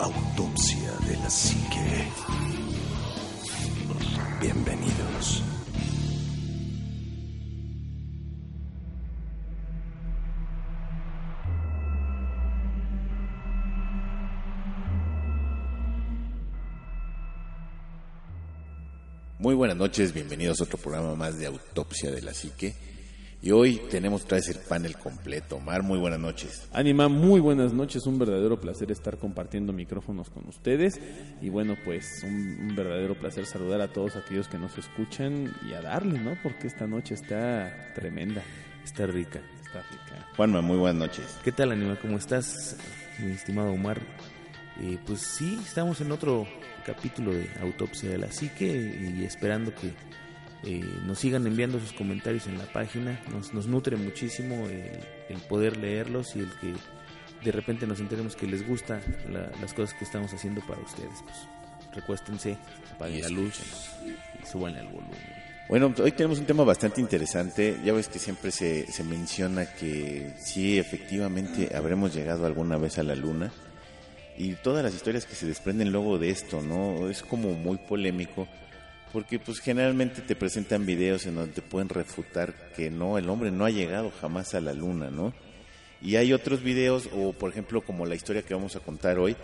Autopsia de la Psique. Bienvenidos. Muy buenas noches, bienvenidos a otro programa más de Autopsia de la Psique. Y hoy tenemos otra vez el panel completo. Omar, muy buenas noches. Anima, muy buenas noches. Un verdadero placer estar compartiendo micrófonos con ustedes. Y bueno, pues un, un verdadero placer saludar a todos aquellos que nos escuchan y a darle, ¿no? Porque esta noche está tremenda. Está rica. Está rica. Juanma, muy buenas noches. ¿Qué tal, Anima? ¿Cómo estás, mi estimado Omar? Eh, pues sí, estamos en otro capítulo de Autopsia de la Psique y esperando que eh, nos sigan enviando sus comentarios en la página. Nos, nos nutre muchísimo el, el poder leerlos y el que de repente nos enteremos que les gusta la- las cosas que estamos haciendo para ustedes. Pues recuéstense, apaguen la luz y súbanle al volumen. Bueno, hoy tenemos un tema bastante interesante. Ya ves que siempre se, se menciona que sí, efectivamente, habremos llegado alguna vez a la luna. Y todas las historias que se desprenden luego de esto, ¿no? Es como muy polémico. Porque pues generalmente te presentan videos en donde te pueden refutar que no, el hombre no ha llegado jamás a la luna, ¿no? Y hay otros videos, o por ejemplo como la historia que vamos a contar hoy,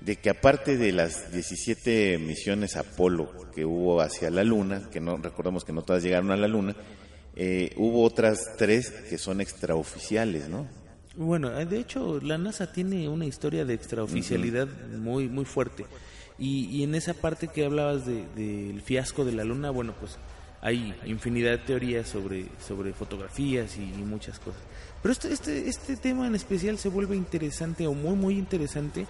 de que aparte de las 17 misiones Apolo que hubo hacia la Luna, que no recordamos que no todas llegaron a la Luna, eh, hubo otras tres que son extraoficiales, ¿no? Bueno, de hecho, la NASA tiene una historia de extraoficialidad muy, muy fuerte. Y, y en esa parte que hablabas de- del fiasco de la Luna, bueno, pues hay infinidad de teorías sobre, sobre fotografías y, y muchas cosas. Pero este, este, este tema en especial se vuelve interesante o muy, muy interesante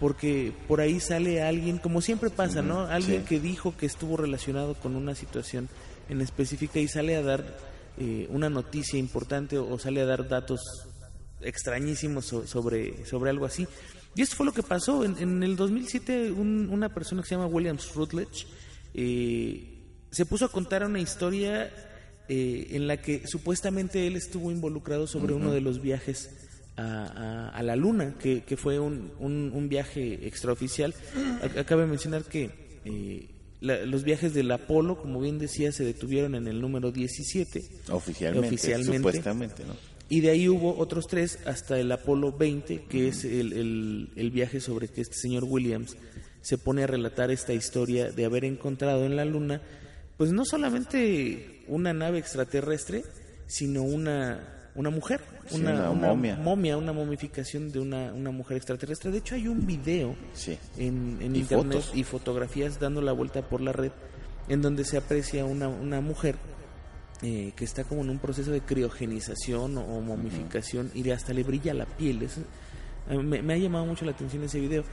porque por ahí sale alguien, como siempre pasa, ¿no? Alguien sí. que dijo que estuvo relacionado con una situación en específica y sale a dar eh, una noticia importante o, o sale a dar datos extrañísimos so- sobre, sobre algo así. Y esto fue lo que pasó. En, en el 2007 un- una persona que se llama Williams Rutledge eh, se puso a contar una historia eh, en la que supuestamente él estuvo involucrado sobre uno de los viajes a, a- a la luna, que, que fue un, un- un viaje extraoficial. Ac- Acaba de mencionar que eh, la- los viajes del Apolo, como bien decía, se detuvieron en el número 17. Oficialmente, Oficialmente. supuestamente, ¿no? Y de ahí hubo otros tres hasta el Apolo 20, que es el, el- el viaje sobre que este señor Williams se pone a relatar esta historia de haber encontrado en la Luna, pues no solamente una nave extraterrestre, sino una, una mujer, Sí, una momia. una momificación de una, una mujer extraterrestre. De hecho, hay un video Sí. en, en Y internet fotos. y fotografías dando la vuelta por la red en donde se aprecia una, una mujer eh, que está como en un proceso de criogenización o, momificación y de hasta le brilla la piel. Es- me, me ha llamado mucho la atención ese video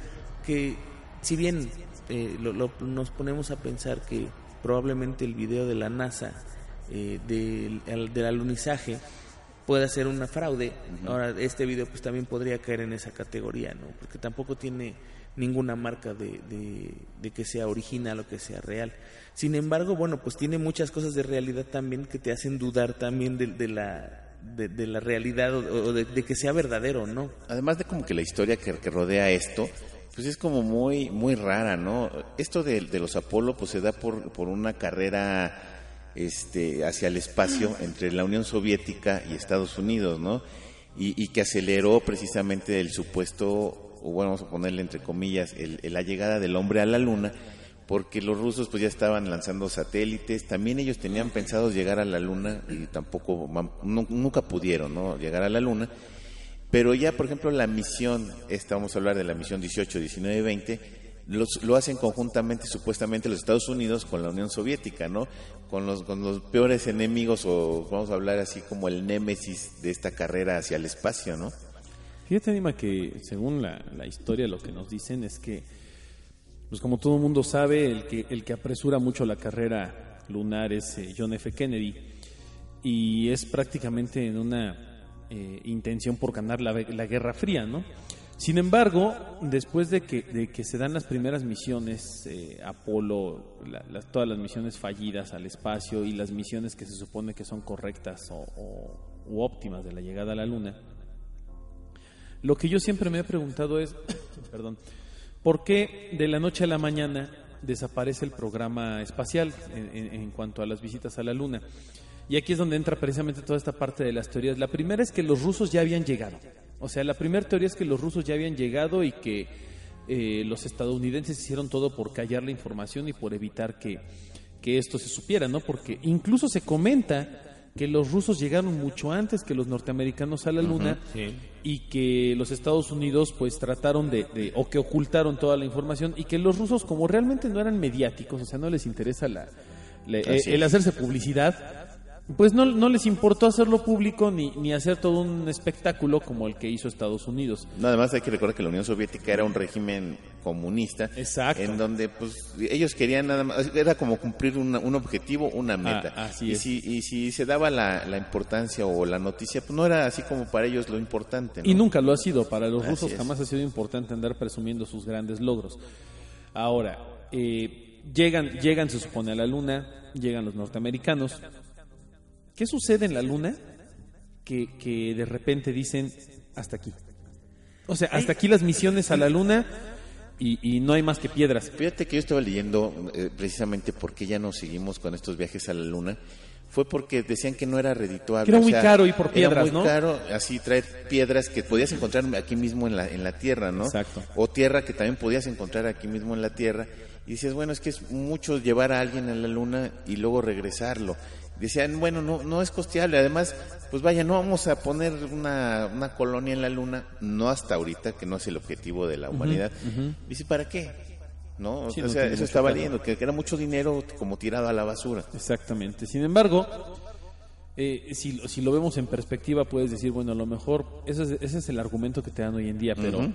que si bien eh, lo- lo- nos ponemos a pensar que probablemente el video de la NASA eh, del, al- del alunizaje pueda ser una fraude. Ahora, este video pues también podría caer en esa categoría, ¿no? Porque tampoco tiene ninguna marca de, de- que sea original o que sea real. Sin embargo, bueno, pues tiene muchas cosas de realidad también que te hacen dudar también de, de la de, la realidad o, de, que sea verdadero no. Además de como que la historia que, rodea esto, pues es como muy muy rara, ¿no? Esto de, los Apolo pues se da por, por una carrera este hacia el espacio entre la Unión Soviética y Estados Unidos, ¿no? Y que aceleró precisamente el supuesto, o vamos a ponerle entre comillas, el- la llegada del hombre a la Luna, porque los rusos pues ya estaban lanzando satélites, también ellos tenían pensado llegar a la Luna y tampoco, nunca pudieron, ¿no? Llegar a la Luna. Pero ya, por ejemplo, la misión, esta vamos a hablar de la misión 18, 19 y 20, los- lo hacen conjuntamente, supuestamente, los Estados Unidos con la Unión Soviética, ¿no? Con los, con los peores enemigos, o vamos a hablar así como el némesis de esta carrera hacia el espacio, ¿no? Fíjate, Anima, que según la, la historia lo que nos dicen es que, pues como todo mundo sabe, el que, el que apresura mucho la carrera lunar es eh, John F. Kennedy y es prácticamente en una eh, intención por ganar la, la Guerra Fría, ¿no? Sin embargo, después de que, de que se dan las primeras misiones eh, Apolo, todas las misiones fallidas al espacio y las misiones que se supone que son correctas o, óptimas de la llegada a la Luna, lo que yo siempre me he preguntado es, perdón, ¿por qué de la noche a la mañana desaparece el programa espacial en, en- cuanto a las visitas a la Luna? Y aquí es donde entra precisamente toda esta parte de las teorías. La primera es que los rusos ya habían llegado. O sea, la primera teoría es que los rusos ya habían llegado y que eh, los estadounidenses hicieron todo por callar la información y por evitar que, que esto se supiera, ¿no? Porque incluso se comenta que los rusos llegaron mucho antes que los norteamericanos a la Luna y que los Estados Unidos pues trataron de, de- o que ocultaron toda la información y que los rusos como realmente no eran mediáticos, o sea, no les interesa la, el hacerse publicidad, pues no, no les importó hacerlo público ni, ni hacer todo un espectáculo como el que hizo Estados Unidos. No, además hay que recordar que la Unión Soviética era un régimen comunista. Exacto. En donde pues ellos querían nada más, era como cumplir una- un objetivo, una meta. Ah, así y, es. Si, y si se daba la, la importancia o la noticia, pues no era así como para ellos lo importante. ¿no? Y nunca lo ha sido. Para los Así rusos es. jamás ha sido importante andar presumiendo sus grandes logros. Ahora, eh, llegan, llegan, se supone, a la Luna, llegan los norteamericanos. ¿Qué sucede en la Luna? Que, que de repente dicen, hasta aquí. O sea, hasta aquí las misiones a la Luna y, y no hay más que piedras. Fíjate que yo estaba leyendo eh, precisamente por qué ya no seguimos con estos viajes a la luna. Fue porque decían que no era redituable. Que era muy caro ir por era piedras, muy ¿no? caro así traer piedras que podías encontrar aquí mismo en la, en la tierra, ¿no? Exacto. O tierra que también podías encontrar aquí mismo en la tierra. Y dices, bueno, es que es mucho llevar a alguien a la luna y luego regresarlo. Decían, bueno, no, no es costeable. Además, pues vaya, no vamos a poner una, una colonia en la luna, no hasta ahorita, que no es el objetivo de la humanidad. Dice, ¿para qué? ¿No? Sí, o sea, eso está valiendo, que, era mucho dinero como tirado a la basura. Exactamente. Sin embargo, eh, si, lo- si lo vemos en perspectiva, puedes decir, bueno, a lo mejor ese es, ese es el argumento que te dan hoy en día, pero,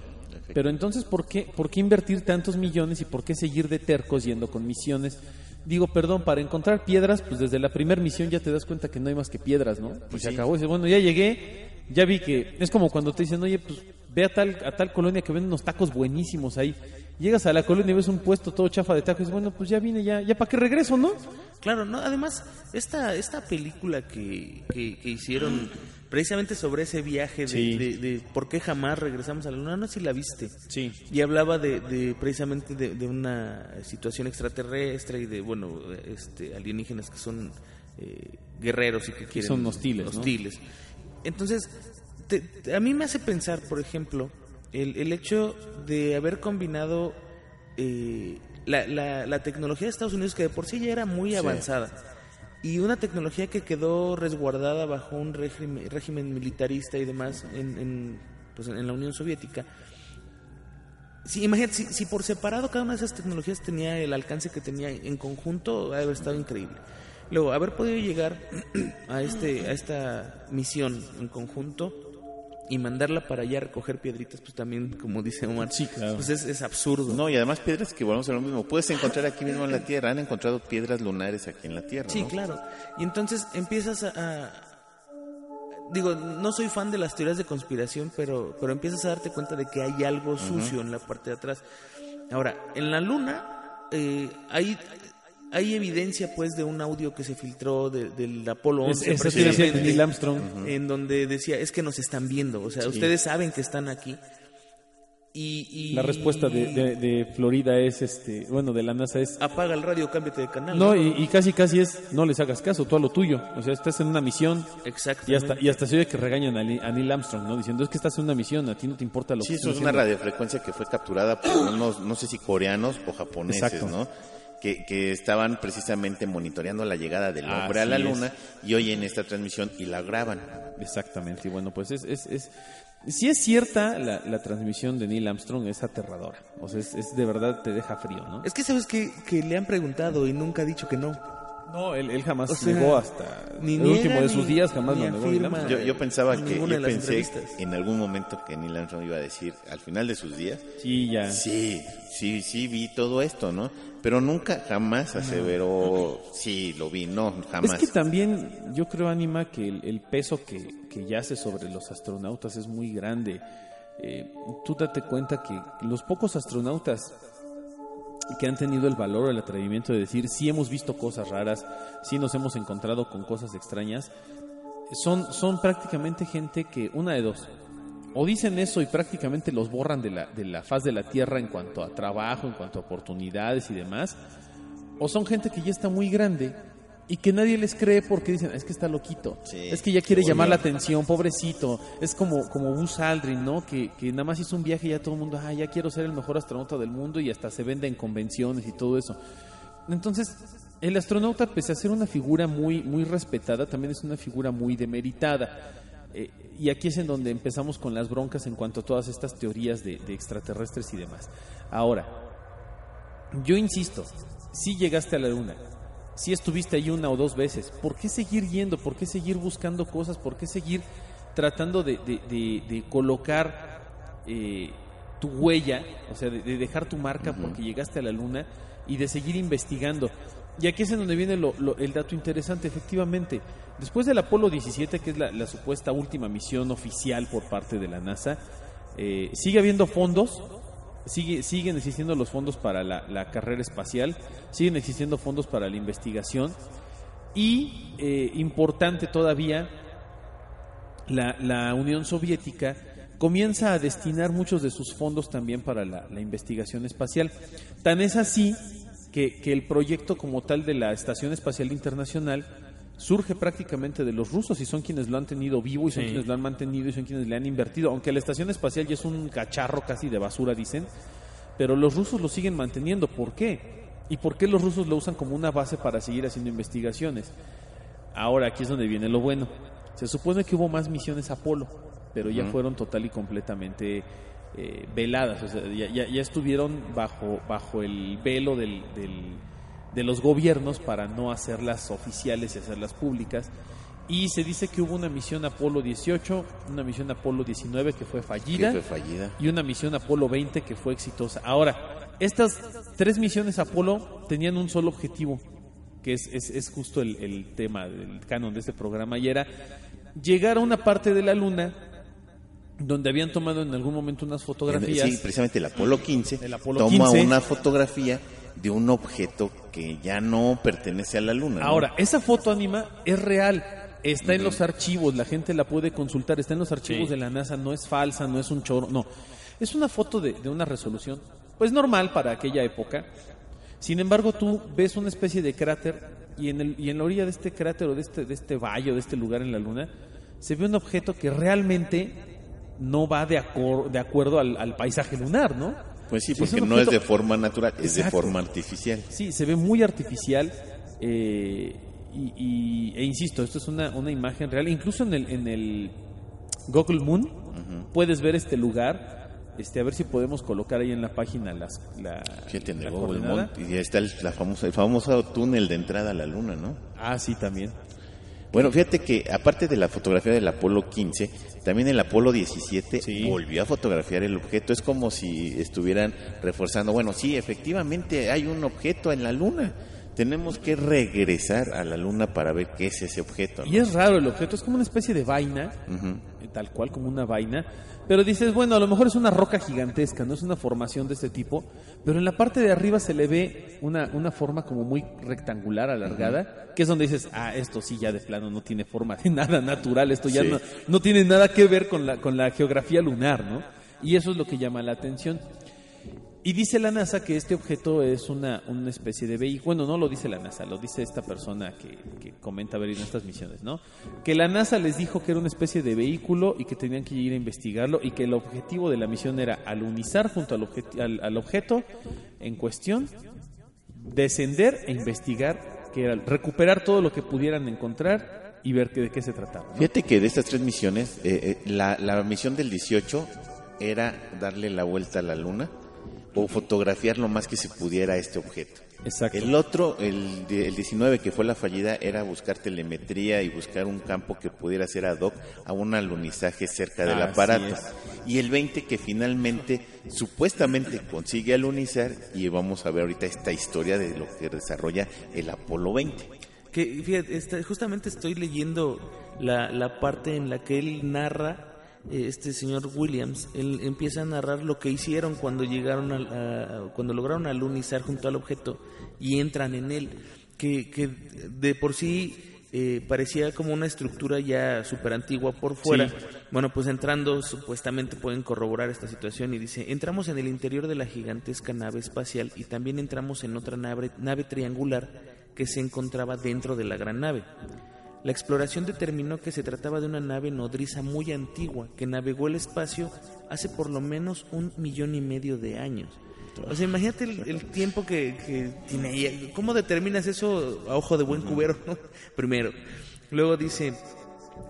pero entonces, ¿por qué, ¿por qué invertir tantos millones y por qué seguir de tercos yendo con misiones? Digo, perdón, para encontrar piedras, pues desde la primera misión ya te das cuenta que no hay más que piedras, ¿no? Pues se sí. acabó. Dices, bueno, ya llegué, ya vi que es como cuando te dicen, oye, pues ve a tal, a tal colonia que venden unos tacos buenísimos ahí. Llegas a la colonia y ves un puesto todo chafa de tacos y dices, bueno, pues ya vine, ya, ya para qué regreso, ¿no? Claro, no, además, esta, esta película que, que, que hicieron precisamente sobre ese viaje de, Sí. de, de por qué jamás regresamos a la luna, no sé si la viste. Sí. Y hablaba de, de precisamente de, una situación extraterrestre y de, bueno, este, alienígenas que son eh, guerreros y que quieren... son hostiles, ¿no? Hostiles. Entonces, te- te- a mí me hace pensar, por ejemplo, el, el hecho de haber combinado eh, la, la- la tecnología de Estados Unidos, que de por sí ya era muy avanzada, y una tecnología que quedó resguardada bajo un régimen, militarista y demás en, en, pues, en la Unión Soviética. Sí, imagínate, si, si por separado cada una de esas tecnologías tenía el alcance que tenía en conjunto, ha de haber estado increíble. Luego, haber podido llegar a, este, a esta misión en conjunto y mandarla para allá a recoger piedritas, pues también, como dice Omar, Sí, claro. pues es, es absurdo. No, y además piedras que volvemos a lo mismo. Puedes encontrar aquí mismo en la Tierra. Han encontrado piedras lunares aquí en la Tierra. Sí, ¿no? claro. Y entonces empiezas a, a- Digo, no soy fan de las teorías de conspiración, pero, pero empiezas a darte cuenta de que hay algo sucio en la parte de atrás. Ahora, en la luna eh, hay, hay evidencia pues de un audio que se filtró de- del Apolo Es, 11 esa sí decía precisamente, Neil Armstrong. en donde decía, es que nos están viendo, o sea, ustedes saben que están aquí. Y, y- La respuesta de, de- de Florida es, este, bueno, de la NASA es, Apaga el radio, cámbiate de canal. no, y, y casi casi es, no les hagas caso, tú a lo tuyo. O sea, estás en una misión Exactamente. y hasta, y hasta se oye que regañan a, a Neil Armstrong, ¿no? Diciendo, es que estás en una misión, a ti no te importa lo Sí, que eso están es una haciendo". radiofrecuencia que fue capturada por unos, no sé si coreanos o japoneses, Exacto. ¿no? Que, que estaban precisamente monitoreando la llegada del hombre a la es. luna y oyen esta transmisión y la graban. Exactamente, y bueno, pues es, es, es si es cierta la, la transmisión de Neil Armstrong, es aterradora. O sea, es, es de verdad te deja frío, ¿no? Es que sabes que, que le han preguntado y nunca ha dicho que no. No, él, él jamás O sea, negó hasta ni el niega último de ni- sus días, jamás lo negó. Afirma. Yo, yo pensaba que, yo pensé en algún momento que Neil Armstrong iba a decir, al final de sus días, Sí, ya. sí, sí, sí vi todo esto, ¿no? Pero nunca, jamás aseveró, sí, lo vi, no, jamás. Es que también yo creo, Anima, que el, el peso que, que yace sobre los astronautas es muy grande. Eh, tú date cuenta que los pocos astronautas que han tenido el valor o el atrevimiento de decir sí hemos visto cosas raras, sí nos hemos encontrado con cosas extrañas, son, son prácticamente gente que, una de dos, o dicen eso y prácticamente los borran de la, de la faz de la Tierra en cuanto a trabajo, en cuanto a oportunidades y demás, o son gente que ya está muy grande y que nadie les cree porque dicen, es que está loquito, Sí, es que ya quiere llamar la atención, pobrecito, es como, como Buzz Aldrin, ¿no? Que, que nada más hizo un viaje y ya todo el mundo, ah, ya quiero ser el mejor astronauta del mundo y hasta se vende en convenciones y todo eso. Entonces, el astronauta, pese a ser una figura muy, muy respetada, también es una figura muy demeritada. Eh, y aquí es en donde empezamos con las broncas en cuanto a todas estas teorías de, de extraterrestres y demás. Ahora, yo insisto, si llegaste a la luna, si estuviste ahí una o dos veces, ¿por qué seguir yendo? ¿Por qué seguir buscando cosas? ¿Por qué seguir tratando de, de- de- de colocar eh, tu huella, o sea, de, de dejar tu marca porque llegaste a la luna y de seguir investigando? Y aquí es en donde viene lo- lo- el dato interesante, efectivamente. Después del Apolo 17, que es la, la supuesta última misión oficial por parte de la NASA, eh, sigue habiendo fondos, sigue, siguen existiendo los fondos para la, carrera espacial, siguen existiendo fondos para la investigación y, eh, importante todavía, la, la Unión Soviética comienza a destinar muchos de sus fondos también para la, la investigación espacial. Tan es así que, que el proyecto como tal de la Estación Espacial Internacional surge prácticamente de los rusos y son quienes lo han tenido vivo y son Sí. quienes lo han mantenido y son quienes le han invertido. Aunque la Estación Espacial ya es un cacharro casi de basura, dicen, pero los rusos lo siguen manteniendo. ¿Por qué? ¿Y por qué los rusos lo usan como una base para seguir haciendo investigaciones? Ahora, aquí es donde viene lo bueno. Se supone que hubo más misiones Apolo, pero ya fueron total y completamente eh, veladas. O sea, ya, ya- ya estuvieron bajo, bajo el velo del, del- de los gobiernos para no hacerlas oficiales y hacerlas públicas. Y se dice que hubo una misión Apolo 18, una misión Apolo 19 que fue fallida fue fallida. y una misión Apolo 20 que fue exitosa. Ahora, estas tres misiones Apolo tenían un solo objetivo, que es, es, es justo el, el tema del canon de este programa, y era llegar a una parte de la Luna donde habían tomado en algún momento unas fotografías. Sí, precisamente el Apolo 15 El Apolo toma 15. una fotografía de un objeto que ya no pertenece a la Luna. ¿no? Ahora, esa foto anima es real. Está en los archivos, la gente la puede consultar, está en los archivos Sí. de la NASA, no es falsa, no es un choro, no. Es una foto de, de una resolución, pues normal para aquella época. Sin embargo, tú ves una especie de cráter y en, el, y en la orilla de este cráter o de este, de este valle o de este lugar en la Luna, se ve un objeto que realmente no va de, acor- de acuerdo al, al paisaje lunar, ¿no? Pues sí, porque no es de forma natural, es de forma artificial. Sí, se ve muy artificial. eh, y, y- e insisto, esto es una, una imagen real. Incluso en el, en el Google Moon puedes ver este lugar. Este, a ver si podemos colocar ahí en la página las, la, Fíjate, en la Google. Mont, y ya está el, la famosa, el famoso túnel de entrada a la Luna, ¿no? Ah, sí, también. Bueno, fíjate que aparte de la fotografía del Apolo 15, también el Apolo 17 Sí. volvió a fotografiar el objeto. Es como si estuvieran reforzando, bueno, sí, efectivamente hay un objeto en la Luna. Tenemos que regresar a la Luna para ver qué es ese objeto. ¿no? Y es raro el objeto, es como una especie de vaina, eh, tal cual como una vaina. Pero dices, bueno, a lo mejor es una roca gigantesca, no es una formación de este tipo. Pero en la parte de arriba se le ve una, una forma como muy rectangular, alargada, que es donde dices, ah, esto sí ya de plano no tiene forma de nada natural, esto ya Sí. no, no tiene nada que ver con la, con la geografía lunar, ¿no? Y eso es lo que llama la atención. Y dice la NASA que este objeto es una, una especie de vehículo. Bueno, no lo dice la NASA, lo dice esta persona que, que comenta haber ido en estas misiones, ¿no? Que la NASA les dijo que era una especie de vehículo y que tenían que ir a investigarlo y que el objetivo de la misión era alunizar junto al, objeti- al, objeto en cuestión, descender e investigar, que era recuperar todo lo que pudieran encontrar y ver que, de qué se trataba. Fíjate que de estas tres misiones, eh, eh, la, la misión del 18 era darle la vuelta a la Luna o fotografiar lo más que se pudiera este objeto. Exacto. El otro, el, el 19, que fue la fallida, era buscar telemetría y buscar un campo que pudiera ser ad hoc a un alunizaje cerca del aparato. Y el 20, que finalmente, supuestamente consigue alunizar, y vamos a ver ahorita esta historia de lo que desarrolla el Apolo 20. Que fíjate, esta- justamente estoy leyendo la, la parte en la que él narra, este señor Williams, él empieza a narrar lo que hicieron cuando llegaron al- a, a- cuando lograron alunizar junto al objeto y entran en él, que, que de por sí eh, parecía como una estructura ya súper antigua por fuera. Sí. Bueno, pues entrando supuestamente pueden corroborar esta situación y dice, entramos en el interior de la gigantesca nave espacial y también entramos en otra nave, nave triangular que se encontraba dentro de la gran nave. La exploración determinó que se trataba de una nave nodriza muy antigua que navegó el espacio hace por lo menos un millón y medio de años. O sea, imagínate el, el tiempo que, que tiene ella. ¿Cómo determinas eso a ojo de buen cubero? no? Primero. Luego dice,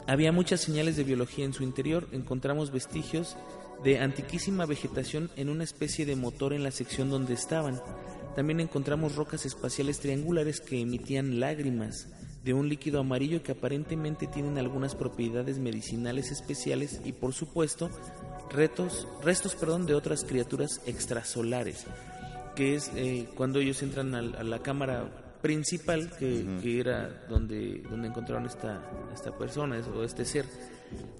había muchas señales de biología en su interior. Encontramos vestigios de antiquísima vegetación en una especie de motor en la sección donde estaban. También encontramos rocas espaciales triangulares que emitían lágrimas de un líquido amarillo que aparentemente tienen algunas propiedades medicinales especiales y por supuesto retos, restos perdón, de otras criaturas extrasolares, que es eh, cuando ellos entran a, la cámara principal, que, que era donde, donde encontraron esta, esta persona o este ser.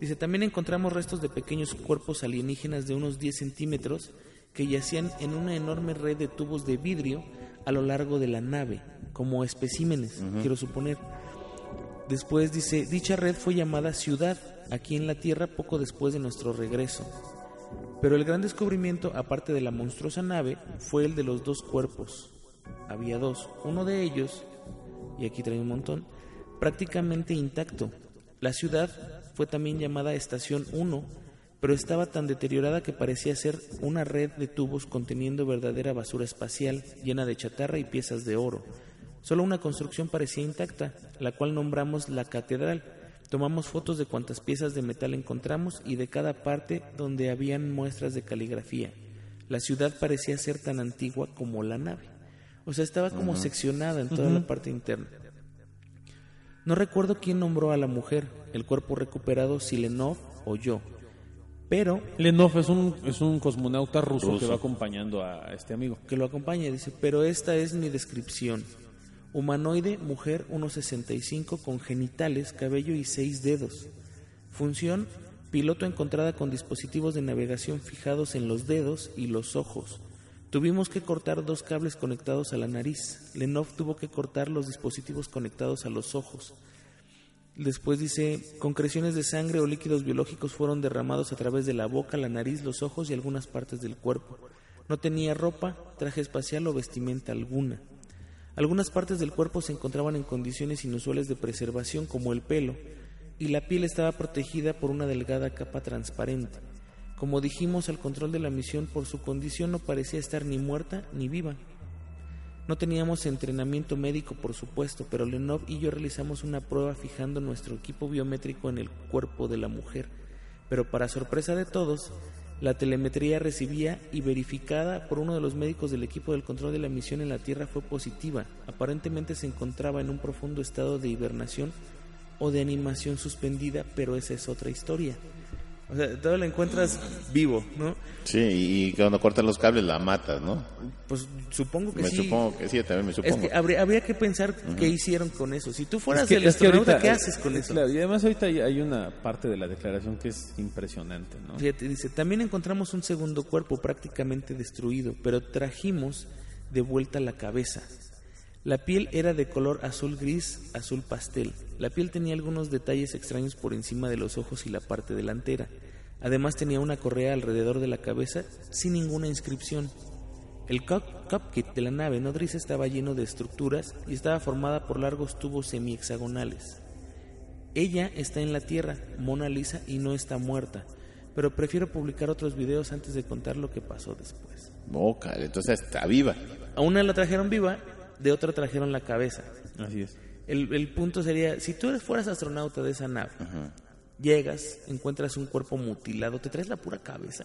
Dice, también encontramos restos de pequeños cuerpos alienígenas de unos 10 centímetros que yacían en una enorme red de tubos de vidrio a lo largo de la nave, como especímenes, quiero suponer. Después dice, dicha red fue llamada Ciudad aquí en la Tierra poco después de nuestro regreso. Pero el gran descubrimiento, aparte de la monstruosa nave, fue el de los dos cuerpos. Había dos. Uno de ellos, y aquí trae un montón, prácticamente intacto. La ciudad fue también llamada Estación 1, pero estaba tan deteriorada que parecía ser una red de tubos conteniendo verdadera basura espacial, llena de chatarra y piezas de oro. Solo una construcción parecía intacta, la cual nombramos la catedral. Tomamos fotos de cuantas piezas de metal encontramos y de cada parte donde habían muestras de caligrafía. La ciudad parecía ser tan antigua como la nave. O sea, estaba como seccionada en toda la parte interna. No recuerdo quién nombró a la mujer, el cuerpo recuperado, si Lenov o yo. Pero Lenov es un, es un cosmonauta ruso, que va acompañando a este amigo. que lo acompaña, dice, pero esta es mi descripción. Humanoide, mujer, 1,65, con genitales, cabello y seis dedos. Función, piloto encontrada con dispositivos de navegación fijados en los dedos y los ojos. Tuvimos que cortar dos cables conectados a la nariz. Lenov tuvo que cortar los dispositivos conectados a los ojos. Después dice, concreciones de sangre o líquidos biológicos fueron derramados a través de la boca, la nariz, los ojos y algunas partes del cuerpo. No tenía ropa, traje espacial o vestimenta alguna. Algunas partes del cuerpo se encontraban en condiciones inusuales de preservación como el pelo, y la piel estaba protegida por una delgada capa transparente. Como dijimos, al control de la misión por su condición no parecía estar ni muerta ni viva. No teníamos entrenamiento médico, por supuesto, pero Lenov y yo realizamos una prueba fijando nuestro equipo biométrico en el cuerpo de la mujer. Pero para sorpresa de todos, la telemetría recibida y verificada por uno de los médicos del equipo del control de la misión en la Tierra fue positiva. Aparentemente se encontraba en un profundo estado de hibernación o de animación suspendida, pero esa es otra historia. O sea, todo lo encuentras vivo, ¿no? Sí, y, cuando cortan los cables la matas, ¿no? Pues supongo que Me sí. supongo que sí, también me Es supongo. que habría, habría que pensar qué hicieron con eso. Si tú fueras Es que- el es astronauta, ahorita- ¿qué haces con eso? claro, y además ahorita hay, hay una parte de la declaración que es impresionante, ¿no? Fíjate, dice, también encontramos un segundo cuerpo prácticamente destruido, pero trajimos de vuelta la cabeza. La piel era de color azul gris, azul pastel. La piel tenía algunos detalles extraños por encima de los ojos y la parte delantera. Además tenía una correa alrededor de la cabeza sin ninguna inscripción. El cock- cockpit de la nave nodriza estaba lleno de estructuras y estaba formada por largos tubos semihexagonales. Ella está en la Tierra, Mona Lisa, y no está muerta. Pero prefiero publicar otros videos antes de contar lo que pasó después. Boca, entonces está viva. A una la trajeron viva, de otra trajeron la cabeza. Así es. El, el punto sería, si tú fueras astronauta de esa nave, llegas, encuentras un cuerpo mutilado, te traes la pura cabeza.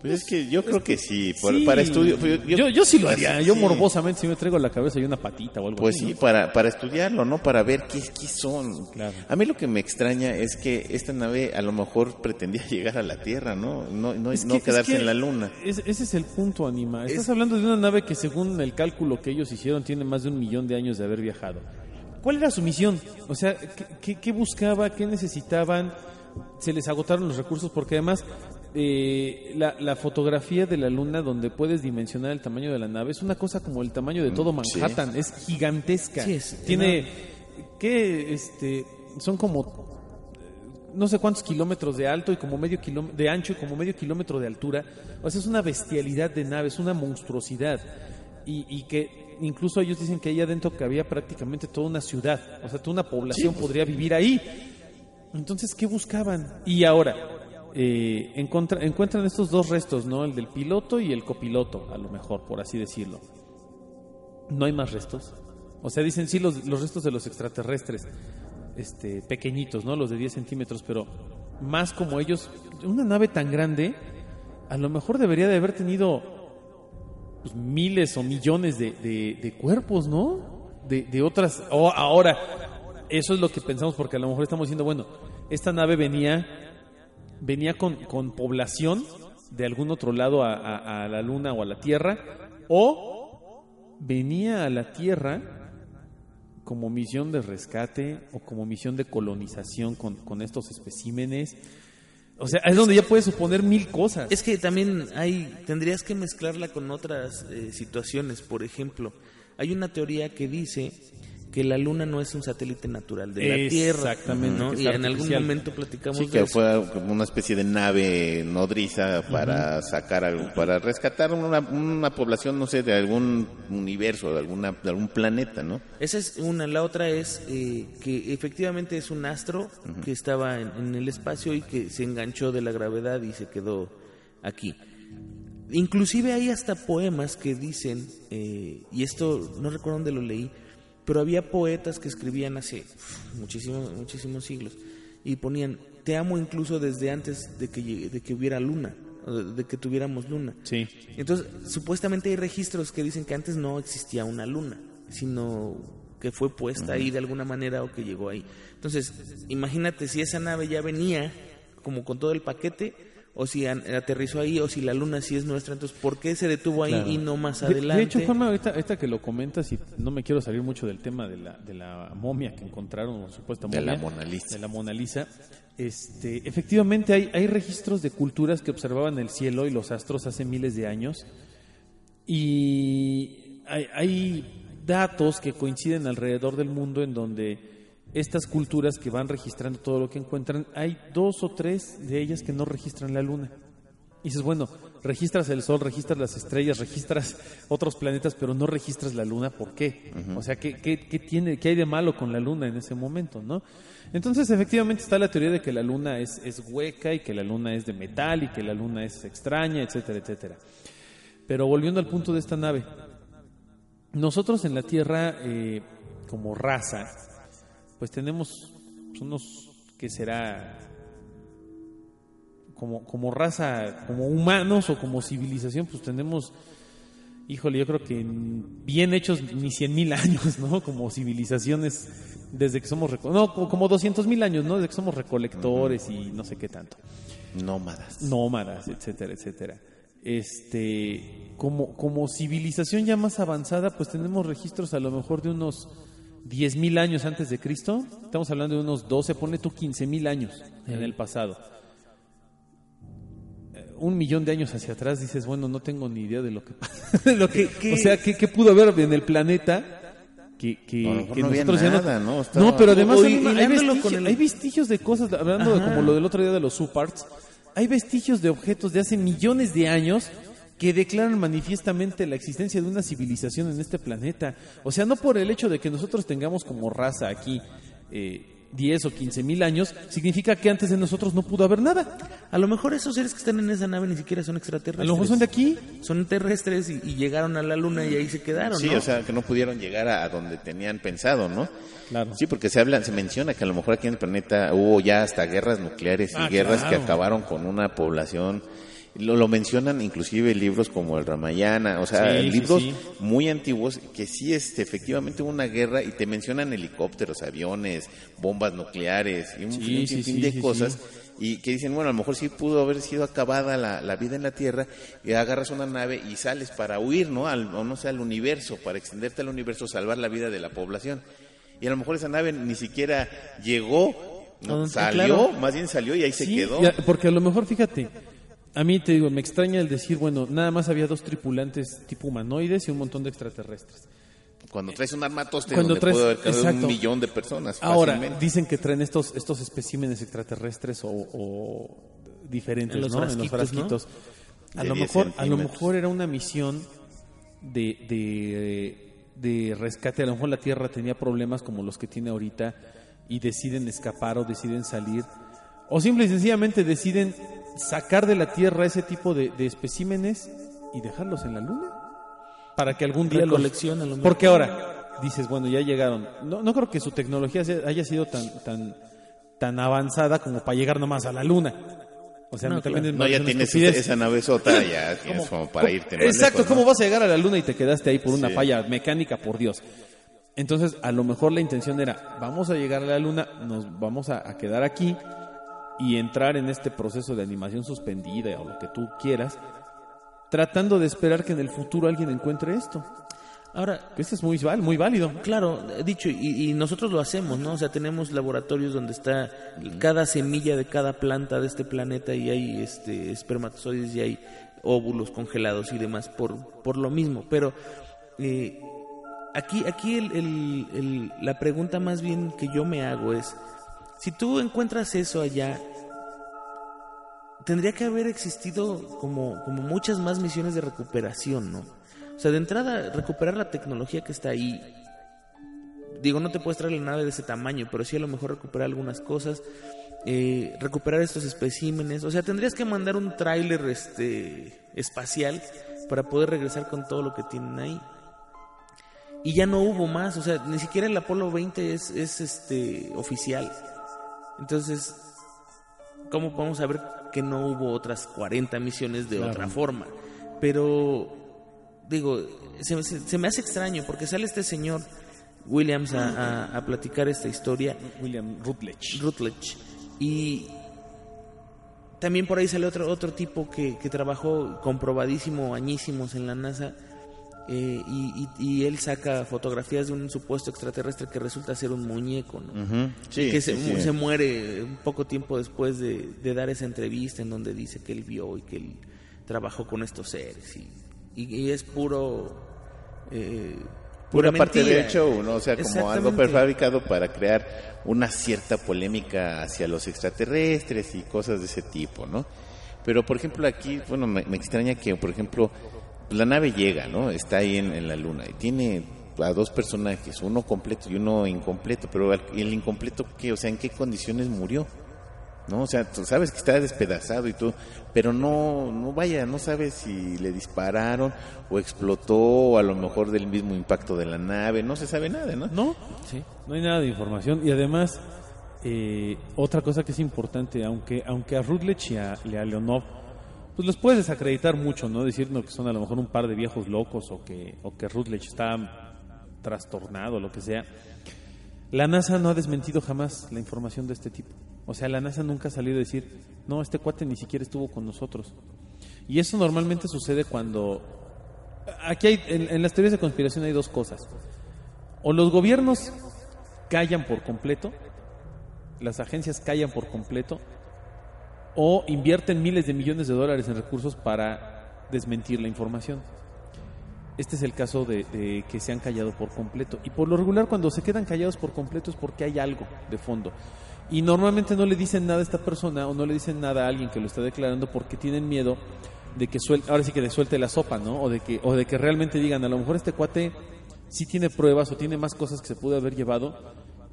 Pues es que yo creo que sí, por- Sí. para estudio. Yo, yo, sí lo haría. Yo Sí. morbosamente si me traigo la cabeza y una patita o algo Pues así. sí, ¿no? para, para estudiarlo, ¿no? Para ver qué, qué son. Claro. A mí lo que me extraña es que esta nave a lo mejor pretendía llegar a la Tierra, ¿no? No, no, Es no que- es quedarse que en la Luna. es- ese es el punto, Anima. Estás hablando de una nave que según el cálculo que ellos hicieron tiene más de un millón de años de haber viajado. ¿Cuál era su misión? O sea, ¿qué, qué- qué buscaba? ¿Qué necesitaban? Se les agotaron los recursos porque además eh, la, la fotografía de la luna donde puedes dimensionar el tamaño de la nave es una cosa como el tamaño de todo Mm, sí. Manhattan. Es gigantesca. Sí, es Tiene que este, son como no sé cuántos kilómetros de alto y como medio kilómetro de ancho y como medio kilómetro de altura. O sea, es una bestialidad de nave, es una monstruosidad. Y, y que incluso ellos dicen que ahí adentro cabía prácticamente toda una ciudad. O sea, toda una población podría vivir ahí. Entonces, ¿qué buscaban? Y ahora, eh, encontra- encuentran estos dos restos, ¿no? El del piloto y el copiloto, a lo mejor, por así decirlo. No hay más restos. O sea, dicen sí los, los restos de los extraterrestres, este, pequeñitos, ¿no? Los de 10 centímetros, pero más como ellos. Una nave tan grande, a lo mejor debería de haber tenido pues, miles o millones de, de- cuerpos, ¿no? De, de otras. o ahora, eso es lo que pensamos, porque a lo mejor estamos diciendo, bueno, esta nave venía, venía con, con población de algún otro lado a, a- a la Luna o a la Tierra, o venía a la Tierra como misión de rescate o como misión de colonización con, con estos especímenes. O sea, es donde ya puedes suponer mil cosas. Es que también hay, tendrías que mezclarla con otras eh, situaciones. Por ejemplo, hay una teoría que dice que la Luna no es un satélite natural de la Tierra. Exactamente, ¿no? Y en algún momento platicamos Sí, de que eso. fue como una especie de nave nodriza para sacar algo, para rescatar una, una población, no sé, de algún universo, de alguna, de algún planeta, ¿no? Esa es una. La otra es eh, que efectivamente es un astro que estaba en, en el espacio y que se enganchó de la gravedad y se quedó aquí. Inclusive hay hasta poemas que dicen, eh, y esto no recuerdo dónde lo leí, pero había poetas que escribían hace muchísimos, muchísimos siglos y ponían, te amo incluso desde antes de que, de que hubiera luna, de que tuviéramos luna. Sí. Entonces, supuestamente hay registros que dicen que antes no existía una luna, sino que fue puesta ahí de alguna manera o que llegó ahí. Entonces, imagínate si esa nave ya venía como con todo el paquete, o si aterrizó ahí, o si la luna sí es nuestra, entonces, ¿por qué se detuvo ahí Claro. y no más De- adelante? De, hecho, Juanma, ahorita, ahorita que lo comentas y no me quiero salir mucho del tema de la, de la momia que encontraron, o supuesta De la momia. Mona Lisa. De la Mona Lisa. Este, efectivamente, hay, hay registros de culturas que observaban el cielo y los astros hace miles de años. Y hay, hay datos que coinciden alrededor del mundo en donde estas culturas que van registrando todo lo que encuentran, hay dos o tres de ellas que no registran la luna. Y dices, bueno, registras el sol, registras las estrellas, registras otros planetas, pero no registras la luna, ¿por qué? O sea, ¿qué, qué, qué tiene, ¿qué hay de malo con la luna en ese momento, no? Entonces, efectivamente está la teoría de que la luna es, es hueca y que la luna es de metal y que la luna es extraña, etcétera, etcétera. Pero volviendo al punto de esta nave, nosotros en la Tierra, eh, como raza, pues tenemos unos, que será? Como, como raza, como humanos o como civilización, pues tenemos, híjole, yo creo que en- bien hechos ni cien mil años, ¿no? Como civilizaciones desde que somos, no, como- 200 mil años, ¿no? Desde que somos recolectores y no sé qué tanto Nómadas. nómadas, etcétera, etcétera. Este, como, como civilización ya más avanzada, pues tenemos registros a lo mejor de unos 10.000 años antes de Cristo. Estamos hablando de unos 12, pone tú 15.000 años en el pasado. Eh, Un millón de años hacia atrás dices, bueno, no tengo ni idea de lo que pasa. O sea, ¿qué, qué pudo haber en el planeta? Que, que, no había nosotros ya nada, ¿no? Estaba- No, pero además hay, con vestigios, el- hay vestigios de cosas, hablando de como lo del otro día de los subparts, hay vestigios de objetos de hace millones de años que declaran manifiestamente la existencia de una civilización en este planeta. O sea, no por el hecho de que nosotros tengamos como raza aquí eh, 10 o 15 mil años, significa que antes de nosotros no pudo haber nada. A lo mejor esos seres que están en esa nave ni siquiera son extraterrestres. A lo mejor son de aquí. Son terrestres y, y llegaron a la luna y ahí se quedaron, Sí, ¿no? o sea, que no pudieron llegar a, a donde tenían pensado, ¿no? Claro. Sí, porque se habla, se menciona que a lo mejor aquí en el planeta hubo ya hasta guerras nucleares y Ah, guerras que acabaron con una población. Lo, lo mencionan inclusive libros como el Ramayana, o sea, Sí, libros sí. muy antiguos que sí este, efectivamente hubo una guerra y te mencionan helicópteros, aviones, bombas nucleares y un, sinfín de cosas. Y que dicen, bueno, a lo mejor sí pudo haber sido acabada la, la vida en la Tierra y agarras una nave y sales para huir, ¿no? Al, o no sé, al universo, para extenderte al universo, salvar la vida de la población. Y a lo mejor esa nave ni siquiera llegó, ¿no? Salió, claro. más bien salió y ahí se quedó. ya, porque a lo mejor, fíjate, a mí te digo, me extraña el decir, bueno, nada más había dos tripulantes tipo humanoides y un montón de extraterrestres. Cuando traes un armatoste Cuando donde traes- puede haber cabido exacto. un millón de personas Ahora, fácilmente. dicen que traen estos, estos especímenes extraterrestres o, o diferentes, En los ¿no? en los frasquitos. A lo 10 mejor, a lo mejor era una misión de, de, de rescate. A lo mejor la Tierra tenía problemas como los que tiene ahorita y deciden escapar o deciden salir. O simple y sencillamente deciden sacar de la Tierra ese tipo de, de especímenes y dejarlos en la Luna. Para que algún día los... Lo. Porque ahora dices, bueno, ya llegaron. No, no creo que su tecnología haya sido tan, tan, tan avanzada como para llegar nomás a la Luna. O sea, No, también claro. No, ya tienes esa nave sota, ya tienes como para irte más Exacto, lejos, ¿no? ¿cómo vas a llegar a la Luna y te quedaste ahí por una Sí. falla mecánica, por Dios? Entonces, a lo mejor la intención era, vamos a llegar a la Luna, nos vamos a, a quedar aquí y entrar en este proceso de animación suspendida o lo que tú quieras, tratando de esperar que en el futuro alguien encuentre esto. Ahora, Que este es muy, válido. Claro, dicho, y, y nosotros lo hacemos, ¿no? O sea, tenemos laboratorios donde está cada semilla de cada planta de este planeta y hay este, espermatozoides y hay óvulos congelados y demás por, por lo mismo. Pero eh, aquí, aquí el- el- el- la pregunta más bien que yo me hago es, si tú encuentras eso allá, tendría que haber existido como, como muchas más misiones de recuperación, ¿no? O sea, de entrada, recuperar la tecnología que está ahí. Digo, no te puedes traer la nave de ese tamaño, pero sí a lo mejor recuperar algunas cosas, eh, recuperar estos especímenes. O sea, tendrías que mandar un tráiler este, espacial para poder regresar con todo lo que tienen ahí. Y ya no hubo más, o sea, ni siquiera el Apolo 20 es, es este, oficial. Entonces, ¿cómo podemos saber que no hubo otras 40 misiones de Claro. otra forma? Pero, digo, se, se- se me hace extraño porque sale este señor Williams a, a- a platicar esta historia, William Rutledge. Rutledge, y también por ahí sale otro, otro tipo que, que trabajó comprobadísimo añísimos en la NASA. Eh, y, y- y él saca fotografías de un supuesto extraterrestre que resulta ser un muñeco, ¿no? Sí, que se, sí. se muere un poco tiempo después de, de dar esa entrevista en donde dice que él vio y que él trabajó con estos seres y, es puro eh, Pura parte del show, ¿no? O sea, como algo prefabricado para crear una cierta polémica hacia los extraterrestres y cosas de ese tipo, ¿no? Pero, por ejemplo, aquí, bueno, me, me extraña que, por ejemplo, la nave llega, ¿no? Está ahí en, la luna y tiene a dos personajes, uno completo y uno incompleto, pero el, el incompleto, ¿qué? O sea, ¿en qué condiciones murió? ¿no? O sea, tú sabes que está despedazado y todo, pero no, no vaya, no sabes si le dispararon o explotó o a lo mejor del mismo impacto de la nave, no se sabe nada, ¿no? No, Sí. no hay nada de información. Y además, eh, otra cosa que es importante, aunque, aunque a Rutledge y a, y a Leonov, pues los puedes desacreditar mucho, ¿no? Decir no, que son a lo mejor un par de viejos locos o que, o que Rutledge está trastornado, lo que sea. La NASA no ha desmentido jamás la información de este tipo. O sea, la NASA nunca ha salido a decir, no, este cuate ni siquiera estuvo con nosotros. Y eso normalmente sucede cuando... Aquí hay, en las teorías de conspiración hay dos cosas. O los gobiernos callan por completo, las agencias callan por completo, o invierten miles de millones de dólares en recursos para desmentir la información. Este es el caso de, que se han callado por completo. Y por lo regular cuando se quedan callados por completo es porque hay algo de fondo. Y normalmente no le dicen nada a esta persona o no le dicen nada a alguien que lo está declarando porque tienen miedo de que suelte, ahora sí que de suelte la sopa, ¿no? O de que, o de que realmente digan, a lo mejor este cuate sí tiene pruebas o tiene más cosas que se pudo haber llevado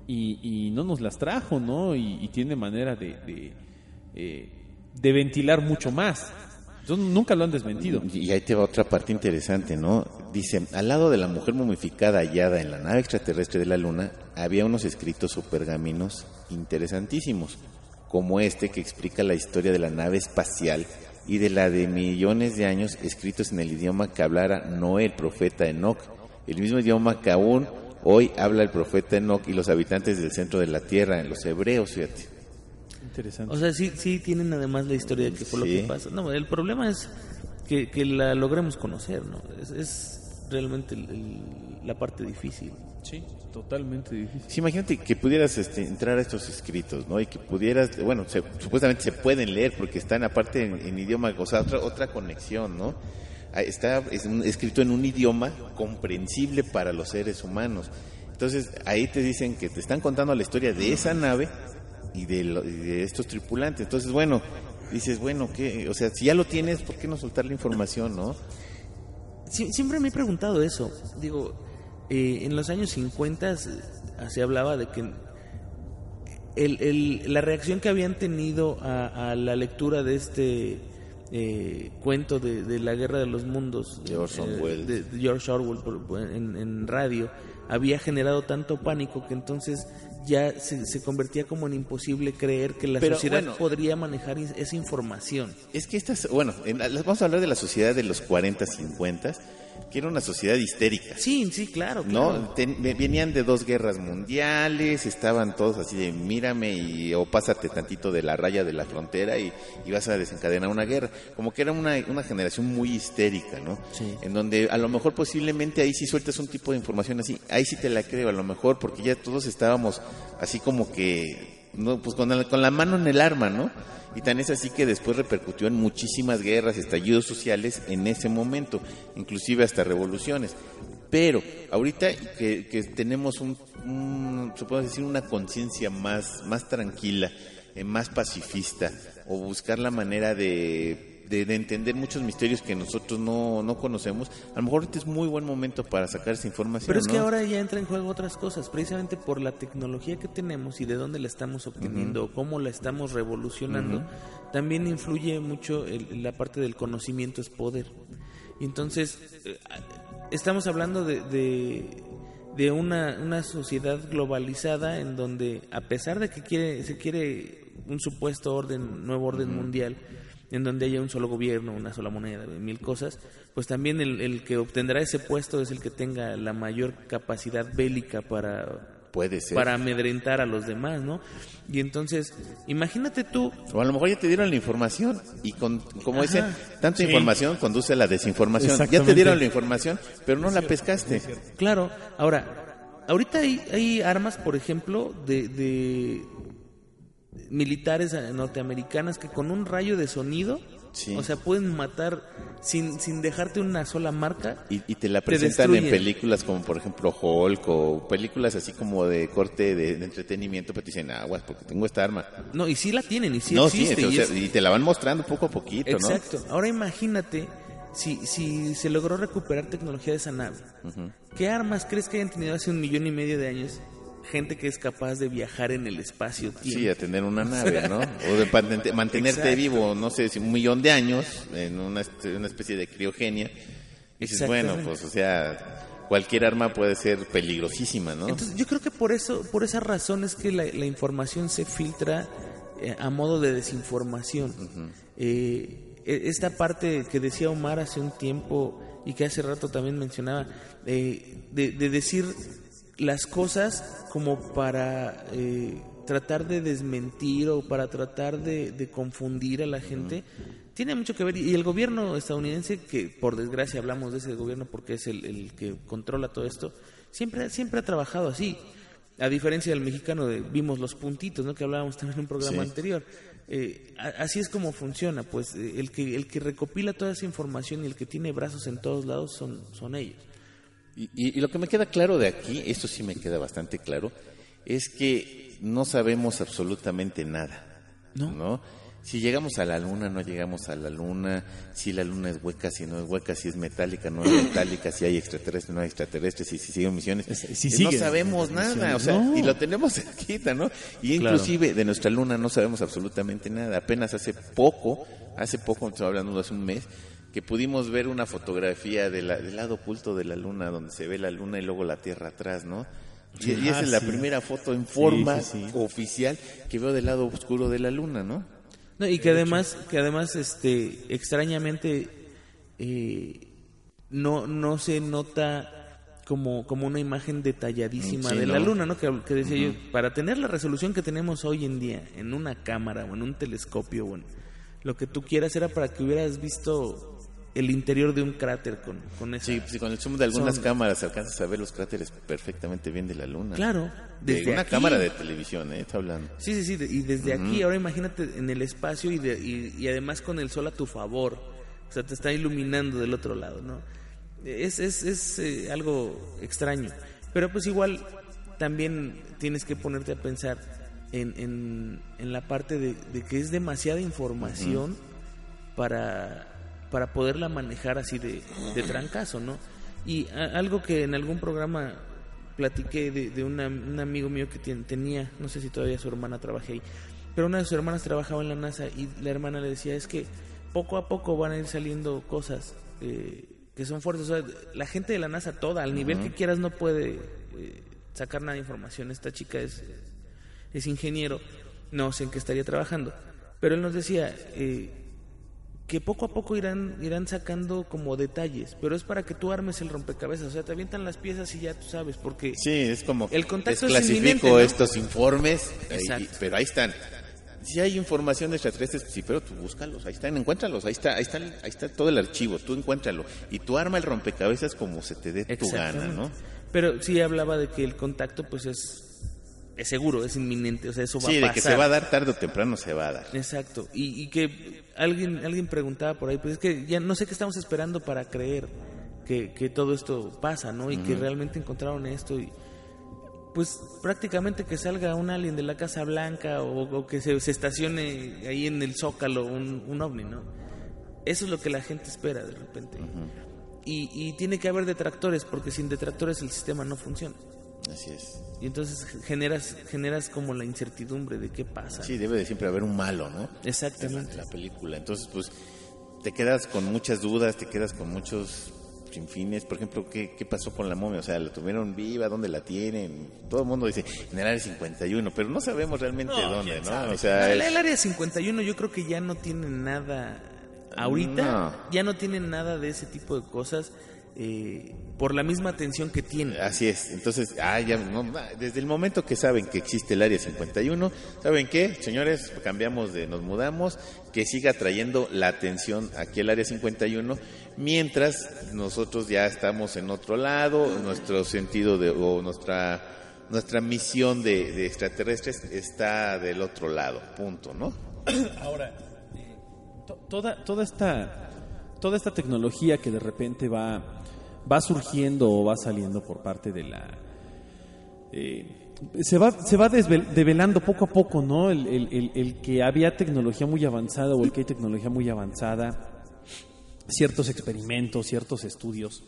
y, y no nos las trajo, ¿no? Y, tiene manera de, eh, de ventilar mucho más. Entonces, nunca lo han desmentido. Y ahí te va otra parte interesante, ¿no? Dice, al lado de la mujer momificada hallada en la nave extraterrestre de la Luna, había unos escritos o pergaminos interesantísimos, como este que explica la historia de la nave espacial y de la de millones de años escritos en el idioma que hablara Noé, el profeta Enoch, el mismo idioma que aún hoy habla el profeta Enoch y los habitantes del centro de la Tierra, los hebreos, fíjate. Interesante. O sea, sí, sí tienen además la historia de qué fue lo que pasa. No, el problema es que, que la logremos conocer, ¿no? Es, es realmente el- el- la parte difícil. sí, totalmente difícil. Sí, imagínate que pudieras este, entrar a estos escritos, ¿no? Y que pudieras, bueno, se- supuestamente se pueden leer porque están aparte en, en idioma, o sea, otra, otra conexión, ¿no? ah, está es un- escrito en un idioma comprensible para los seres humanos. Entonces ahí te dicen que te están contando la historia de esa nave y de, lo- y de estos tripulantes. Entonces, bueno, dices, bueno, ¿qué? O sea, si ya lo tienes, ¿por qué no soltar la información, no? Sie- siempre me he preguntado eso. Digo, eh, en los años 50 eh, se hablaba de que el- el- la reacción que habían tenido a la lectura de este eh, cuento de, de la Guerra de los Mundos George eh, Orwell. de, de George Orwell por- en, en radio había generado tanto pánico que entonces ya se, se convertía como en imposible creer que la Pero, sociedad bueno. podría manejar esa información. Es que estas, bueno, en- vamos a hablar de la sociedad de los 40, 50, que era una sociedad histérica. Sí, sí, claro. claro. ¿no? Ten- ve- venían de dos guerras mundiales, estaban todos así de mírame y o pásate tantito de la raya de la frontera y, y vas a desencadenar una guerra. Como que era una, una generación muy histérica, ¿no? Sí. En donde a lo mejor posiblemente ahí sí sueltas un tipo de información así, ahí sí te la creo a lo mejor porque ya todos estábamos así como que, no, pues con la, con la mano en el arma, ¿no? Y tan es así que después repercutió en muchísimas guerras, estallidos sociales en ese momento, inclusive hasta revoluciones. Pero ahorita que, tenemos un, un, decir, una conciencia más, más tranquila, eh, más pacifista, o buscar la manera de, de, de entender muchos misterios que nosotros no, no conocemos, a lo mejor ahorita es muy buen momento para sacar esa información. Pero es que ahora ya entra en juego otras cosas, precisamente por la tecnología que tenemos y de dónde la estamos obteniendo o cómo la estamos revolucionando, también influye mucho el- la parte del conocimiento es poder. Y entonces, eh, estamos hablando de, de, de una, una sociedad globalizada en donde, a pesar de que quiere, se quiere un supuesto orden, nuevo orden mundial, en donde haya un solo gobierno, una sola moneda, mil cosas, pues también el, el que obtendrá ese puesto es el que tenga la mayor capacidad bélica para, Puede ser. para amedrentar a los demás, ¿no? Y entonces, imagínate tú, O a lo mejor ya te dieron la información y con, como dicen, tanta información conduce a la desinformación. Ya te dieron la información, pero no la pescaste. claro, ahora, ahorita hay, hay armas, por ejemplo, de, de militares norteamericanas que con un rayo de sonido, Sí. o sea, pueden matar sin, sin dejarte una sola marca. Y, y te la Te presentan en películas como por ejemplo Hulk o películas así como de corte de, de entretenimiento, pero te dicen, aguas, porque tengo esta arma. No, y sí la tienen, y sí no, sí, existe. y sea, es- y te la van mostrando poco a poquito, ¿no? Exacto. Ahora imagínate si, si se logró recuperar tecnología de esa nave. ¿Qué armas crees que hayan tenido hace un millón y medio de años gente que es capaz de viajar en el espacio? Sí, a tener una nave, ¿no? O de mantenerte Exacto. vivo, no sé, un millón de años en una, especie de criogenia. Y dices, bueno, pues, o sea, cualquier arma puede ser peligrosísima, ¿no? Entonces yo creo que por eso, por esa razón es que la, la información se filtra eh, a modo de desinformación. Eh, e- esta parte que decía Omar hace un tiempo y que hace rato también mencionaba, eh, de, de decir las cosas como para eh, tratar de desmentir o para tratar de, de confundir a la gente, tiene mucho que ver. Y el gobierno estadounidense, que por desgracia hablamos de ese gobierno porque es el, el que controla todo esto, siempre, siempre ha trabajado así. A diferencia del mexicano, de, vimos los puntitos, ¿no? que hablábamos también en un programa Sí. anterior. Eh, así es como funciona, pues eh, el que, el que recopila toda esa información y el que tiene brazos en todos lados son, son ellos. Y, y- y lo que me queda claro de aquí, esto sí me queda bastante claro, es que no sabemos absolutamente nada. No. Si llegamos a la luna, no llegamos a la luna, si la luna es hueca, si no es hueca, si es metálica, no es metálica, si hay extraterrestres, no hay extraterrestres, si, si siguen misiones. Es- si Eh, no sabemos nada, misiones. o sea, No. y lo tenemos cerquita, ¿no? Y Claro. inclusive de nuestra luna no sabemos absolutamente nada. Apenas hace poco, hace poco, estoy hablando de hace un mes, que pudimos ver una fotografía de la- del lado oculto de la luna, donde se ve la luna y luego la Tierra atrás, ¿no? Y, y esa Ah, es la primera foto en forma sí, sí. oficial que veo del lado oscuro de la luna, ¿no? No, y que además, que además, este, extrañamente, eh, no, no se nota como, como una imagen detalladísima Sí, de la ¿no? luna, ¿no? Que, que decía yo, para tener la resolución que tenemos hoy en día en una cámara o en un telescopio o en lo que tú quieras era para que hubieras visto el interior de un cráter con, con esa... Sí, pues, con el zoom de algunas Son- cámaras alcanzas a ver los cráteres perfectamente bien de la luna. Claro, De desde una aquí. cámara de televisión, ¿eh? Está hablando. Sí, sí, sí, de- y desde aquí, ahora imagínate en el espacio y, de- y, y además con el sol a tu favor, O sea, te está iluminando del otro lado, ¿no? Es, es, es eh, algo extraño. Pero pues igual también tienes que ponerte a pensar en, en, en la parte de, de que es demasiada información para, para poderla manejar así de, de trancazo, ¿no? Y a- algo que en algún programa platiqué de, de una- un amigo mío que tien- tenía, no sé si todavía su hermana trabaja ahí, pero una de sus hermanas trabajaba en la NASA y la hermana le decía, es que poco a poco van a ir saliendo cosas eh, que son fuertes. O sea, la gente de la NASA toda, al nivel que quieras, no puede eh, sacar nada de información. Esta chica es, es ingeniero, no sé en qué estaría trabajando, pero él nos decía... eh, que poco a poco irán irán sacando como detalles, pero es para que tú armes el rompecabezas, o sea, te avientan las piezas y ya tú sabes, porque Sí, es como El contacto inminente, ¿no? estos informes, Exacto. y- pero ahí están. Si hay información de extraterrestres, sí, pero tú búscalos, ahí están, encuéntralos, ahí está, ahí está, ahí está todo el archivo, tú encuéntralo y tú arma el rompecabezas como se te dé tu gana. ¿no? Pero sí hablaba de que el contacto pues es es seguro, es inminente, o sea, eso va Sí, a de pasar. que se va a dar tarde o temprano se va a dar. Exacto. Y, y que alguien alguien preguntaba por ahí, pues es que ya no sé qué estamos esperando para creer que, que todo esto pasa, ¿no? Y que realmente encontraron esto y pues prácticamente que salga un alien de la Casa Blanca o, o que se, se estacione ahí en el Zócalo un, un ovni, ¿no? Eso es lo que la gente espera de repente. y, y tiene que haber detractores, porque sin detractores el sistema no funciona. Así es. Y entonces generas, generas como la incertidumbre de qué pasa. Sí, debe de siempre haber un malo, ¿no? Exactamente. En la, la película. Entonces, pues, te quedas con muchas dudas, te quedas con muchos sinfines. Por ejemplo, ¿qué, qué pasó con la momia? O sea, ¿la tuvieron viva? ¿Dónde la tienen? Todo el mundo dice en el área 51, pero no sabemos realmente dónde, ¿no? O sea, el, el área 51 yo creo que ya no tiene nada, ahorita No. ya no tiene nada de ese tipo de cosas eh, por la misma atención que tiene. Así es, entonces, ah, ya, no, desde el momento que saben que existe el área 51, ¿saben qué? Señores, cambiamos de, nos mudamos, que siga trayendo la atención aquí al área 51, mientras nosotros ya estamos en otro lado, nuestro sentido de, o nuestra, nuestra misión de, de extraterrestres está del otro lado, punto, ¿no? Ahora, eh, to- toda, toda, esta, toda esta tecnología que de repente va, va surgiendo o va saliendo por parte de la... eh, se va, se va develando poco a poco, ¿no? El que había tecnología muy avanzada o el que hay tecnología muy avanzada, ciertos experimentos, ciertos estudios.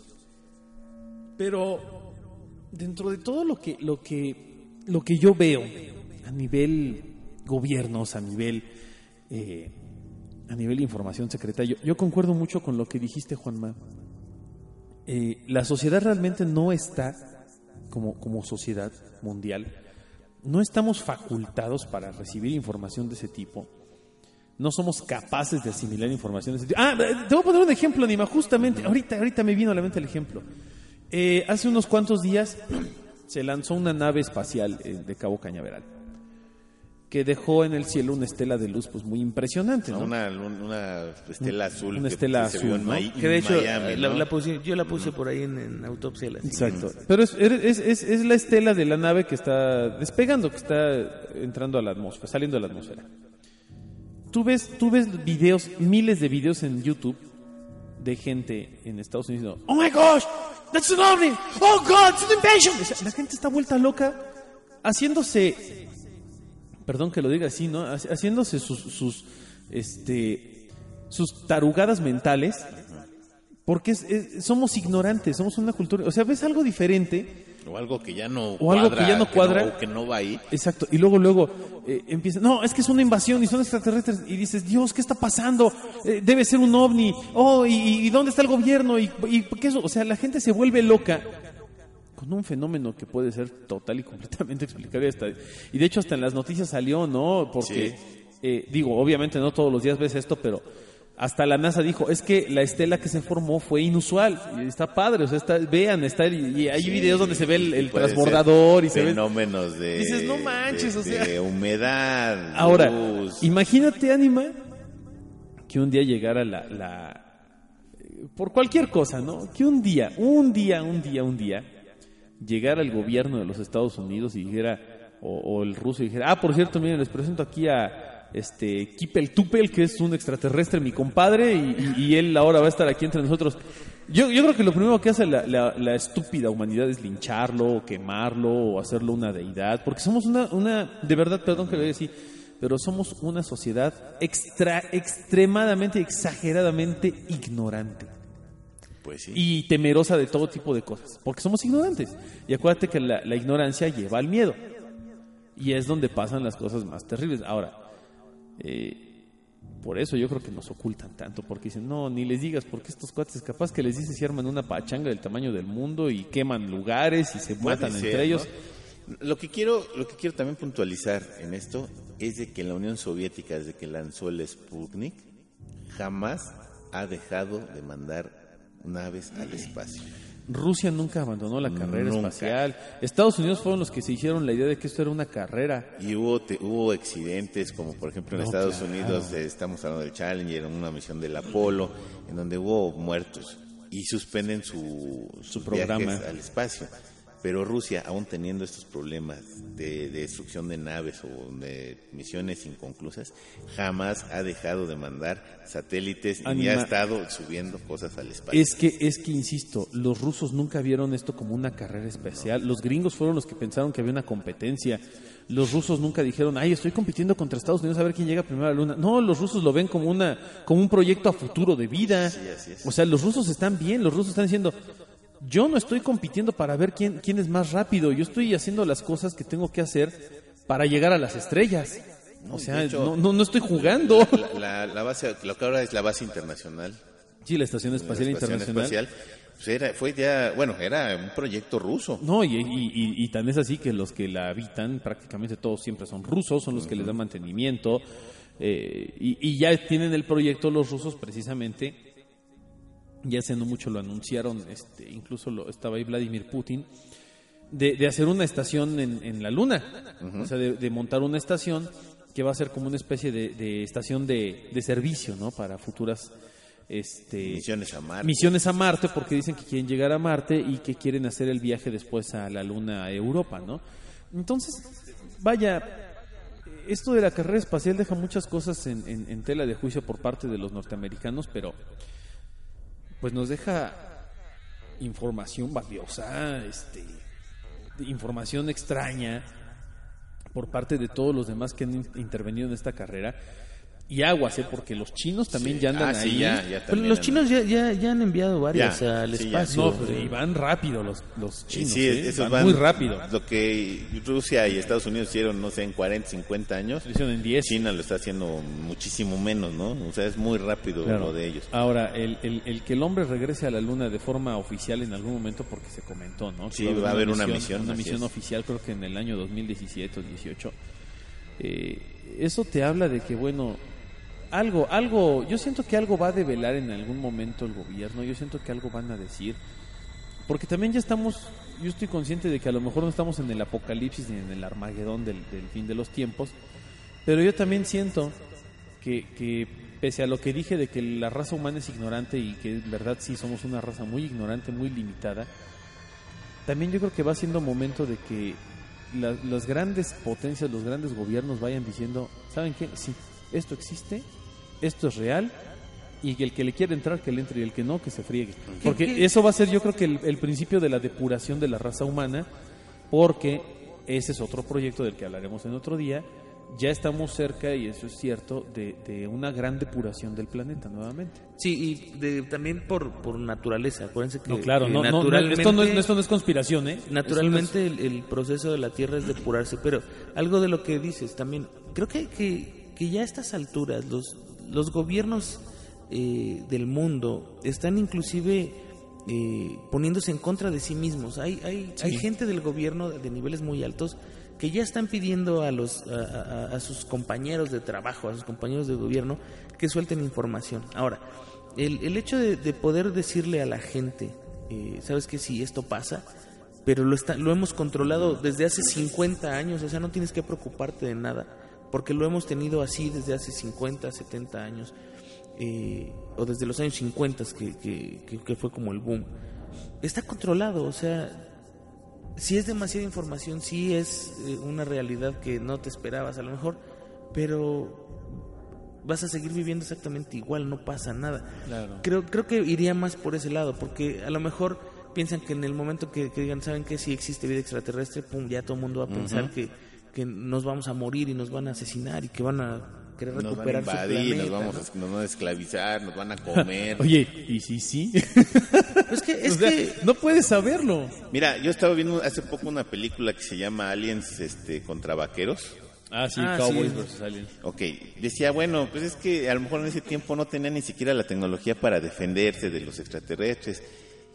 Pero dentro de todo lo que, lo que, lo que yo veo a nivel gobiernos, a nivel, eh, a nivel información secreta, yo, yo concuerdo mucho con lo que dijiste, Juanma. La sociedad realmente no está, como, como sociedad mundial, no estamos facultados para recibir información de ese tipo. No somos capaces de asimilar información de ese tipo. Ah, eh, te voy a poner un ejemplo, Anima, justamente. Ahorita, ahorita me vino a la mente el ejemplo. Eh, hace unos cuantos días se lanzó una nave espacial eh, de Cabo Cañaveral que dejó en el cielo una estela de luz pues muy impresionante, ¿no? Una, una estela azul. Una que- estela que se vio azul, en ¿no? Que de hecho Miami, la- ¿no? la puse- yo la puse por ahí en, en autopsia. la. Exacto. Pero es, es, es- es la estela de la nave que está despegando, que está entrando a la atmósfera, saliendo de la atmósfera. Tú ves, tú ves videos, miles de videos en YouTube de gente en Estados Unidos diciendo, Oh my gosh, that's an ovni! Oh God, it's an invasion! O sea, la gente está vuelta loca haciéndose, perdón que lo diga así, ¿no? Haci- Haciéndose sus, sus, este, sus tarugadas mentales porque es- es- somos ignorantes, somos una cultura, o sea, ves algo diferente, O algo que ya no O algo que ya no cuadra. o que no va ahí. exacto, y luego luego eh, empieza, no, es que es una invasión y son extraterrestres y dices, Dios, ¿qué está pasando? Eh, debe ser un ovni. Oh, y, y dónde está el gobierno? Y, y ¿qué eso? O sea, la gente se vuelve loca con un fenómeno que puede ser total y completamente explicable hasta y de hecho hasta en las noticias salió, ¿no? Porque eh, digo, obviamente no todos los días ves esto, pero hasta la NASA dijo, es que la estela que se formó fue inusual. Y está padre, o sea, está, vean, está, y, hay Sí, videos donde se ve el, el transbordador y se ve... fenómenos de Dices, no manches, de, o sea. de humedad Ahora, luz. imagínate, Anima, que un día llegara la, la- Por cualquier cosa, ¿no? Que un día, un día, un día, un día, llegara el gobierno de los Estados Unidos y dijera, o, o el ruso y dijera, ah, por cierto, miren, les presento aquí a, este Kipel Tupel, que es un extraterrestre, mi compadre, y, y- él ahora va a estar aquí entre nosotros. Yo, yo creo que lo primero que hace la, la- la estúpida humanidad es lincharlo, o quemarlo, o hacerlo una deidad, porque somos una, una de verdad, perdón que lo diga así, pero somos una sociedad extra, extremadamente, exageradamente ignorante Pues sí. y temerosa de todo tipo de cosas, porque somos ignorantes. Y acuérdate que la, la ignorancia lleva al miedo. Y es donde pasan las cosas más terribles. Ahora, eh, por eso yo creo que nos ocultan tanto, porque dicen, no, ni les digas, porque estos cuates capaz que les dices y arman una pachanga del tamaño del mundo y queman lugares y se matan ser, entre ellos. ¿no? Lo que quiero, lo que quiero también puntualizar en esto es de que la Unión Soviética, desde que lanzó el Sputnik, jamás ha dejado de mandar naves al espacio. Rusia nunca abandonó la carrera Nunca. espacial. Estados Unidos fueron los que se hicieron la idea de que esto era una carrera. Y hubo, te- hubo accidentes, como por ejemplo en No, Estados claro. Unidos, eh, estamos hablando del Challenger, en una misión del Apolo, en donde hubo muertos y suspenden su, sus programa. al espacio. Pero Rusia, aún teniendo estos problemas de, de destrucción de naves o de misiones inconclusas, jamás ha dejado de mandar satélites ni ha Anima- estado subiendo cosas al espacio. Es que, es que, insisto, los rusos nunca vieron esto como una carrera especial. Los gringos fueron los que pensaron que había una competencia. Los rusos nunca dijeron, ay, estoy compitiendo contra Estados Unidos a ver quién llega primero a la luna. No, los rusos lo ven como una, como un proyecto a futuro de vida. así es. O sea, los rusos están bien, los rusos están diciendo, yo no estoy compitiendo para ver quién, quién es más rápido, yo estoy haciendo las cosas que tengo que hacer para llegar a las estrellas. O sea, hecho- no, no, no estoy jugando. La, la- la base, lo que ahora es la base internacional Sí, la Estación Espacial la Estación Internacional. Espacial, pues era, fue ya, bueno, era un proyecto ruso. No, y, y, y- y tan es así que los que la habitan, prácticamente todos siempre son rusos, son los que les dan mantenimiento, eh, y, y ya tienen el proyecto los rusos precisamente, ya hace no mucho lo anunciaron, este, incluso lo, estaba ahí Vladimir Putin, de, de hacer una estación en, en la Luna, o sea, de, de montar una estación que va a ser como una especie de, de estación de, de servicio, ¿no? Para futuras... Este, Misiones a Marte. misiones a Marte porque dicen que quieren llegar a Marte y que quieren hacer el viaje después a la Luna a Europa, ¿no? Entonces, vaya, esto de la carrera espacial deja muchas cosas en, en- en tela de juicio por parte de los norteamericanos, pero pues nos deja información valiosa, este, información extraña por parte de todos los demás que han in- intervenido en esta carrera. Y aguas, ¿eh? porque los chinos también Sí. ya andan Ah, ahí. sí, ya, ya Pero los chinos ya, ya, ya han enviado varias Ya, al sí, espacio. No, pues, y van rápido los, los chinos. sí, ¿eh? esos van, van- muy rápido. Lo que Rusia y Estados Unidos hicieron, no sé, en 40, 50 años, Lo hicieron en 10. China lo está haciendo muchísimo menos, ¿no? O sea, es muy rápido Claro. lo de ellos. Ahora, el, el, el que el hombre regrese a la luna de forma oficial en algún momento, porque se comentó, ¿no? Sí, va a haber una misión, Una misión es. oficial, creo que en el año 2017 o 18. Eh, eso te habla de que, bueno, algo, algo, yo siento que algo va a develar en algún momento el gobierno, yo siento que algo van a decir. Porque también ya estamos, yo estoy consciente de que a lo mejor no estamos en el apocalipsis ni en el armagedón del, fin de los tiempos, pero yo también siento que, que pese a lo que dije de que la raza humana es ignorante y que en verdad sí somos una raza muy ignorante, muy limitada, también yo creo que va siendo momento de que la- las grandes potencias, los grandes gobiernos vayan diciendo, ¿saben qué? Sí, esto existe, esto es real y que el que le quiera entrar que le entre y el que no que se friegue. Porque qué? eso va a ser yo creo que el, el principio de la depuración de la raza humana porque ese es otro proyecto del que hablaremos en otro día. Ya estamos cerca, y eso es cierto, de, de una gran depuración del planeta nuevamente. Sí, y de- también por, por naturaleza. Acuérdense que, No, claro, que no, no, esto, no es, esto no es conspiración, ¿eh? naturalmente el, el proceso de la Tierra es depurarse. Pero algo de lo que dices también, creo que, que, que ya a estas alturas los, los gobiernos eh, del mundo están inclusive eh, poniéndose en contra de sí mismos. Hay, hay, hay gente del gobierno de niveles muy altos que ya están pidiendo a los a, a- a sus compañeros de trabajo, a sus compañeros de gobierno que suelten información. Ahora, el, el hecho de, de poder decirle a la gente, eh, sabes que si esto pasa, pero lo está, lo hemos controlado desde hace 50 años, o sea, no tienes que preocuparte de nada, porque lo hemos tenido así desde hace 50, 70 años, eh, o desde los años 50 que, que, que- que fue como el boom. Está controlado, o sea, si es demasiada información, sí es eh, una realidad que no te esperabas a lo mejor, pero vas a seguir viviendo exactamente igual, no pasa nada. Claro. Creo, creo que iría más por ese lado, porque a lo mejor piensan que en el momento que, que digan, ¿saben qué? Si existe vida extraterrestre, pum, ya todo el mundo va a pensar que, que nos vamos a morir y nos van a asesinar y que van a querer Nos van a recuperar su invadir, nos planeta, vamos ¿no? a, nos van a esclavizar, nos van a comer. Oye, ¿y sí, sí? Es que, es O sea, que no puedes saberlo. Mira, yo estaba viendo hace poco una película que se llama Aliens este, contra Vaqueros. Ah, sí, Ah, Cowboys sí. versus Aliens. Ok, decía, bueno, pues es que a lo mejor en ese tiempo no tenía ni siquiera la tecnología para defenderse de los extraterrestres.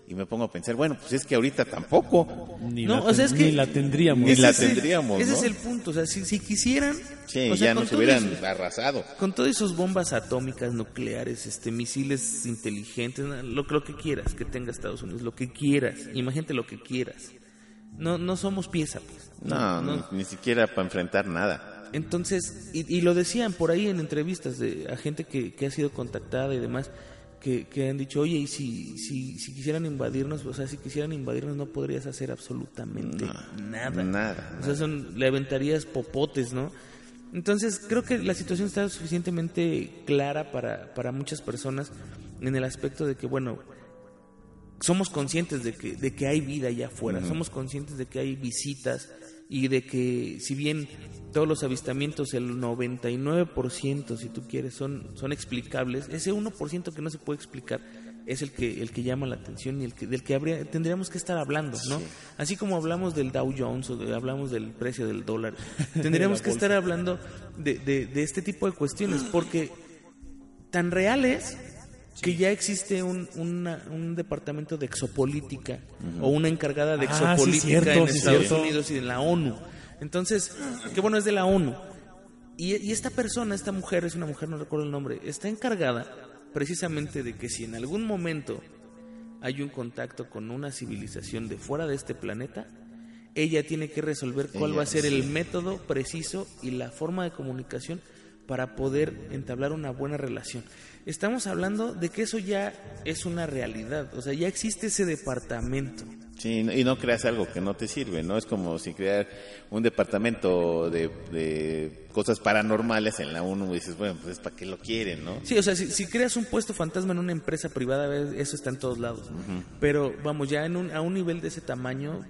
Y me pongo a pensar, bueno, pues es que ahorita tampoco. Ni, No, la, o sea, es ten- que- ni la tendríamos. Ni ese la es el- tendríamos, Ese ¿no? es el punto, o sea, si, si quisieran... Sí, o sea, ya con nos hubieran eso- arrasado. Con todas sus bombas atómicas, nucleares, este, misiles inteligentes, lo, lo que quieras que tenga Estados Unidos, lo que quieras, imagínate lo que quieras. No, no somos pieza, pues. No, Ni, ni siquiera para enfrentar nada. Entonces, y, y lo decían por ahí en entrevistas de, a gente que, que ha sido contactada y demás, que, que han dicho, oye, y si, si, si quisieran invadirnos, o sea, si quisieran invadirnos no podrías hacer absolutamente nada. nada, O sea, son, le aventarías popotes, ¿no? Entonces, creo que la situación está suficientemente clara para, para muchas personas en el aspecto de que, bueno, somos conscientes de que, de que hay vida allá afuera, somos conscientes de que hay visitas y de que si bien todos los avistamientos, el 99% si tú quieres, son, son explicables, ese 1% que no se puede explicar es el que, el que llama la atención y el que, del que habría, tendríamos que estar hablando, ¿no? Así como hablamos del Dow Jones o de- hablamos del precio del dólar, tendríamos que estar hablando de, de, de este tipo de cuestiones porque tan reales que ya existe un, una- un departamento de exopolítica o una encargada de Ah, sí, exopolítica cierto, en Estados. Unidos y en la ONU. Entonces, qué bueno, es de la ONU. Y, y esta persona, esta mujer, es una mujer, no recuerdo el nombre, está encargada precisamente de que si en algún momento hay un contacto con una civilización de fuera de este planeta, ella tiene que resolver cuál Ella, va a ser el método preciso y la forma de comunicación para poder entablar una buena relación. Estamos hablando de que eso ya es una realidad, o sea, ya existe ese departamento. Sí, y no creas algo que no te sirve, ¿no? Es como si crear un departamento de, de cosas paranormales en la ONU y dices, bueno, pues ¿para qué lo quieren, no? Sí, o sea, si, si creas un puesto fantasma en una empresa privada, eso está en todos lados. Pero vamos, ya en un, a un nivel de ese tamaño,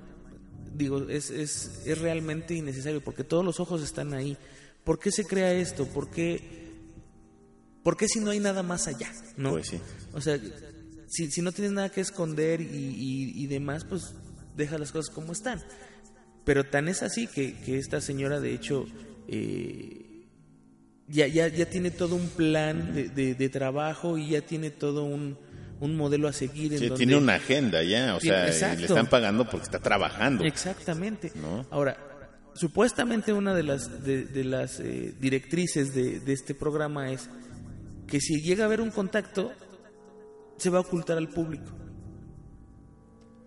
digo, es, es, es realmente innecesario porque todos los ojos están ahí. ¿Por qué se crea esto? ¿Por qué, por qué si no hay nada más allá? ¿no? Pues sí. O sea, si, si no tienes nada que esconder y, y- y demás, pues deja las cosas como están. Pero tan es así que, que esta señora, de hecho, eh, ya, ya, ya tiene todo un plan de, de- de trabajo y ya tiene todo un, un modelo a seguir. En Sí, donde, tiene una agenda ya, o Tiene- sea, le están pagando porque está trabajando. Exactamente. ¿No? Ahora, supuestamente una de las, de, de las eh, directrices de, de este programa es que si llega a haber un contacto, se va a ocultar al público.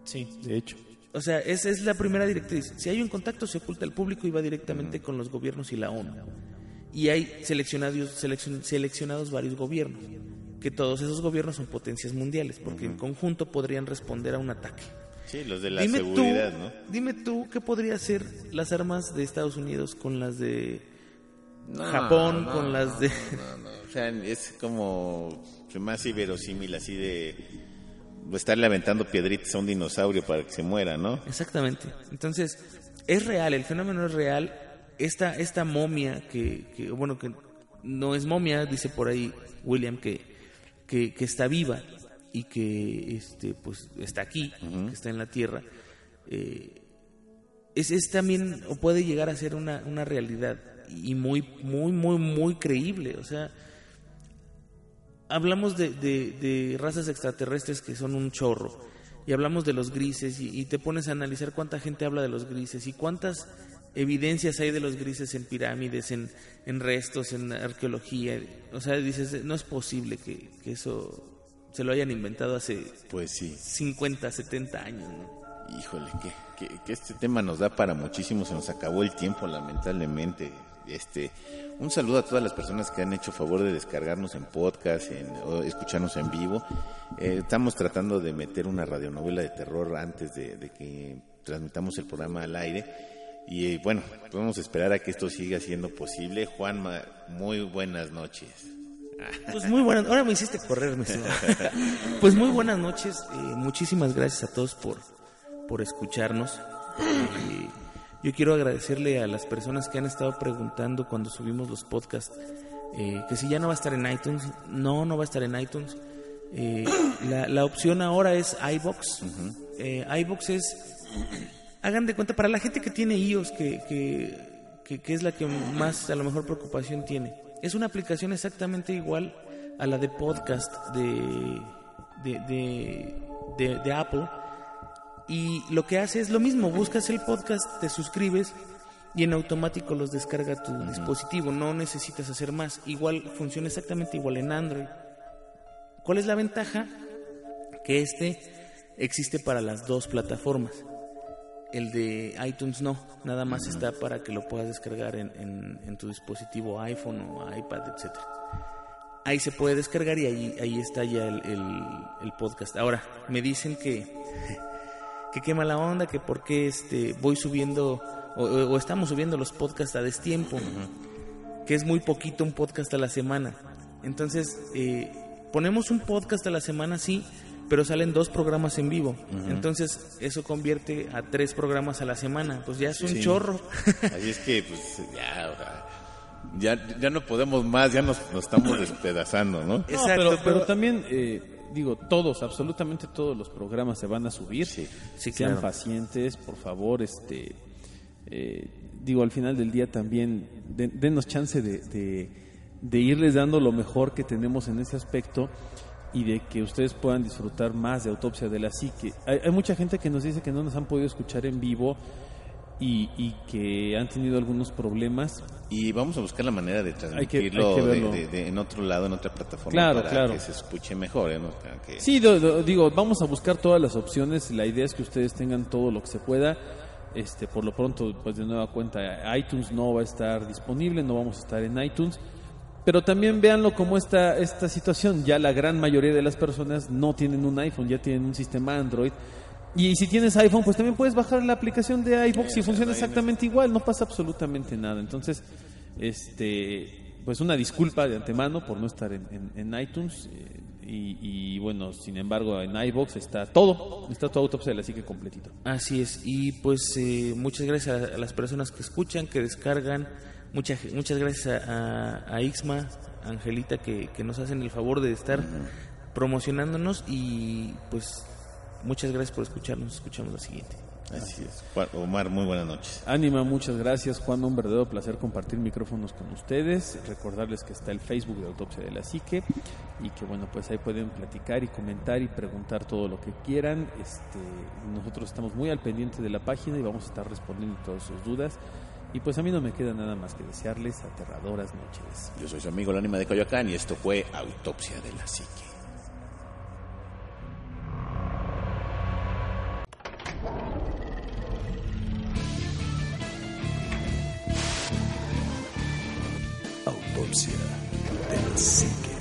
Sí, de hecho. O sea, esa es la primera directriz. Si hay un contacto, se oculta al público y va directamente con los gobiernos y la ONU. Y hay seleccionados, seleccion- seleccionados varios gobiernos, que todos esos gobiernos son potencias mundiales, porque en conjunto podrían responder a un ataque. Sí, los de la dime seguridad, tú, ¿no? Dime tú, ¿qué podría hacer las armas de Estados Unidos con las de No, Japón, no, con las de... O sea, es como hace inverosímil así de estarle aventando piedritas a un dinosaurio para que se muera, ¿no? Exactamente. Entonces, es real, el fenómeno es real. Esta, esta momia que, que, bueno, que no es momia, dice por ahí William, que, que, que está viva y que este, pues, está aquí, que está en la Tierra, eh, es, es también, o puede llegar a ser una, una realidad y muy, muy, muy, muy creíble. O sea, hablamos de, de- de razas extraterrestres que son un chorro y hablamos de los grises y, y te pones a analizar cuánta gente habla de los grises y cuántas evidencias hay de los grises en pirámides, en, en restos, en arqueología. O sea, dices, no es posible que, que eso se lo hayan inventado hace Pues sí. 50, 70 años. ¿no? Híjole, que, que, que este tema nos da para muchísimo, se nos acabó el tiempo lamentablemente. Este, un saludo a todas las personas que han hecho favor de descargarnos en podcast, en, o escucharnos en vivo. Eh, estamos tratando de meter una radionovela de terror antes de, de que transmitamos el programa al aire. Y eh, bueno, podemos esperar a que esto siga siendo posible. Juanma, muy buenas noches. Pues muy buenas, ahora me hiciste correr, mi. Pues muy buenas noches, eh, muchísimas gracias a todos por, por escucharnos. Eh, yo quiero agradecerle a las personas que han estado preguntando cuando subimos los podcasts eh, que si ya no va a estar en iTunes. No, no va a estar en iTunes. Eh, la, la opción ahora es iBox. IBox es, hagan de cuenta, para la gente que tiene iOS, que, que, que, que es la que más a lo mejor preocupación tiene. Es una aplicación exactamente igual a la de podcast de, de, de, de- de Apple. Y lo que hace es lo mismo, buscas el podcast, te suscribes y en automático los descarga tu dispositivo, no necesitas hacer más. Igual funciona exactamente igual en Android. ¿Cuál es la ventaja? Que este existe para las dos plataformas. El de iTunes no, nada más está para que lo puedas descargar en, en- en tu dispositivo iPhone o iPad, etcétera. Ahí se puede descargar y ahí, ahí está ya el, el- el podcast. Ahora, me dicen que, que qué mala onda, que por qué este, voy subiendo o, o- o estamos subiendo los podcasts a destiempo, que es muy poquito un podcast a la semana. Entonces, eh, ponemos un podcast a la semana, sí, pero salen dos programas en vivo. Entonces, eso convierte a tres programas a la semana. Pues ya es un Sí. chorro. Así es que, pues, ya, o sea, ya, ya no podemos más, ya nos, nos estamos despedazando, ¿no? No, Exacto, pero, pero pero- también, eh, digo, todos, absolutamente todos los programas se van a subir. Sí. Sí, Sean claro. pacientes, por favor. este eh, Digo, al final del día también, den- denos chance de, de, de irles dando lo mejor que tenemos en ese aspecto y de que ustedes puedan disfrutar más de Autopsia de la Psique. Hay, hay mucha gente que nos dice que no nos han podido escuchar en vivo y, y que han tenido algunos problemas. Y vamos a buscar la manera de Hay que- transmitirlo hay que de- verlo. de- de- en otro lado, en otra plataforma, Claro, para claro. que se escuche mejor, ¿eh? que- Sí, do- do- digo, vamos a buscar todas las opciones. La idea es que ustedes tengan todo lo que se pueda. Este, por lo pronto, pues de nueva cuenta, iTunes no va a estar disponible, no vamos a estar en iTunes. Pero también véanlo como esta, esta situación. Ya la gran mayoría de las personas no tienen un iPhone, ya tienen un sistema Android. Y si tienes iPhone, pues también puedes bajar la aplicación de iBox y funciona exactamente igual, no pasa absolutamente nada. Entonces, este, pues una disculpa de antemano por no estar en, en- en iTunes. eh, y, y, bueno, sin embargo, en iBox está todo, está todo Autopsia de la Psique completito. Así es, y pues eh, muchas gracias a las personas que escuchan, que descargan, muchas muchas gracias a, a, a Ixma, a Angelita, que, que nos hacen el favor de estar promocionándonos y pues muchas gracias por escucharnos, escuchamos la siguiente. Así es. Omar, muy buenas noches. Ánima, muchas gracias Juan, un verdadero placer compartir micrófonos con ustedes, recordarles que está el Facebook de Autopsia de la Psique y que bueno, pues ahí pueden platicar y comentar y preguntar todo lo que quieran. Este, nosotros estamos muy al pendiente de la página y vamos a estar respondiendo todas sus dudas. Y pues a mí no me queda nada más que desearles aterradoras noches. Yo soy su amigo el ánima de Coyoacán y esto fue Autopsia de la Psique. Autopsia de la psique.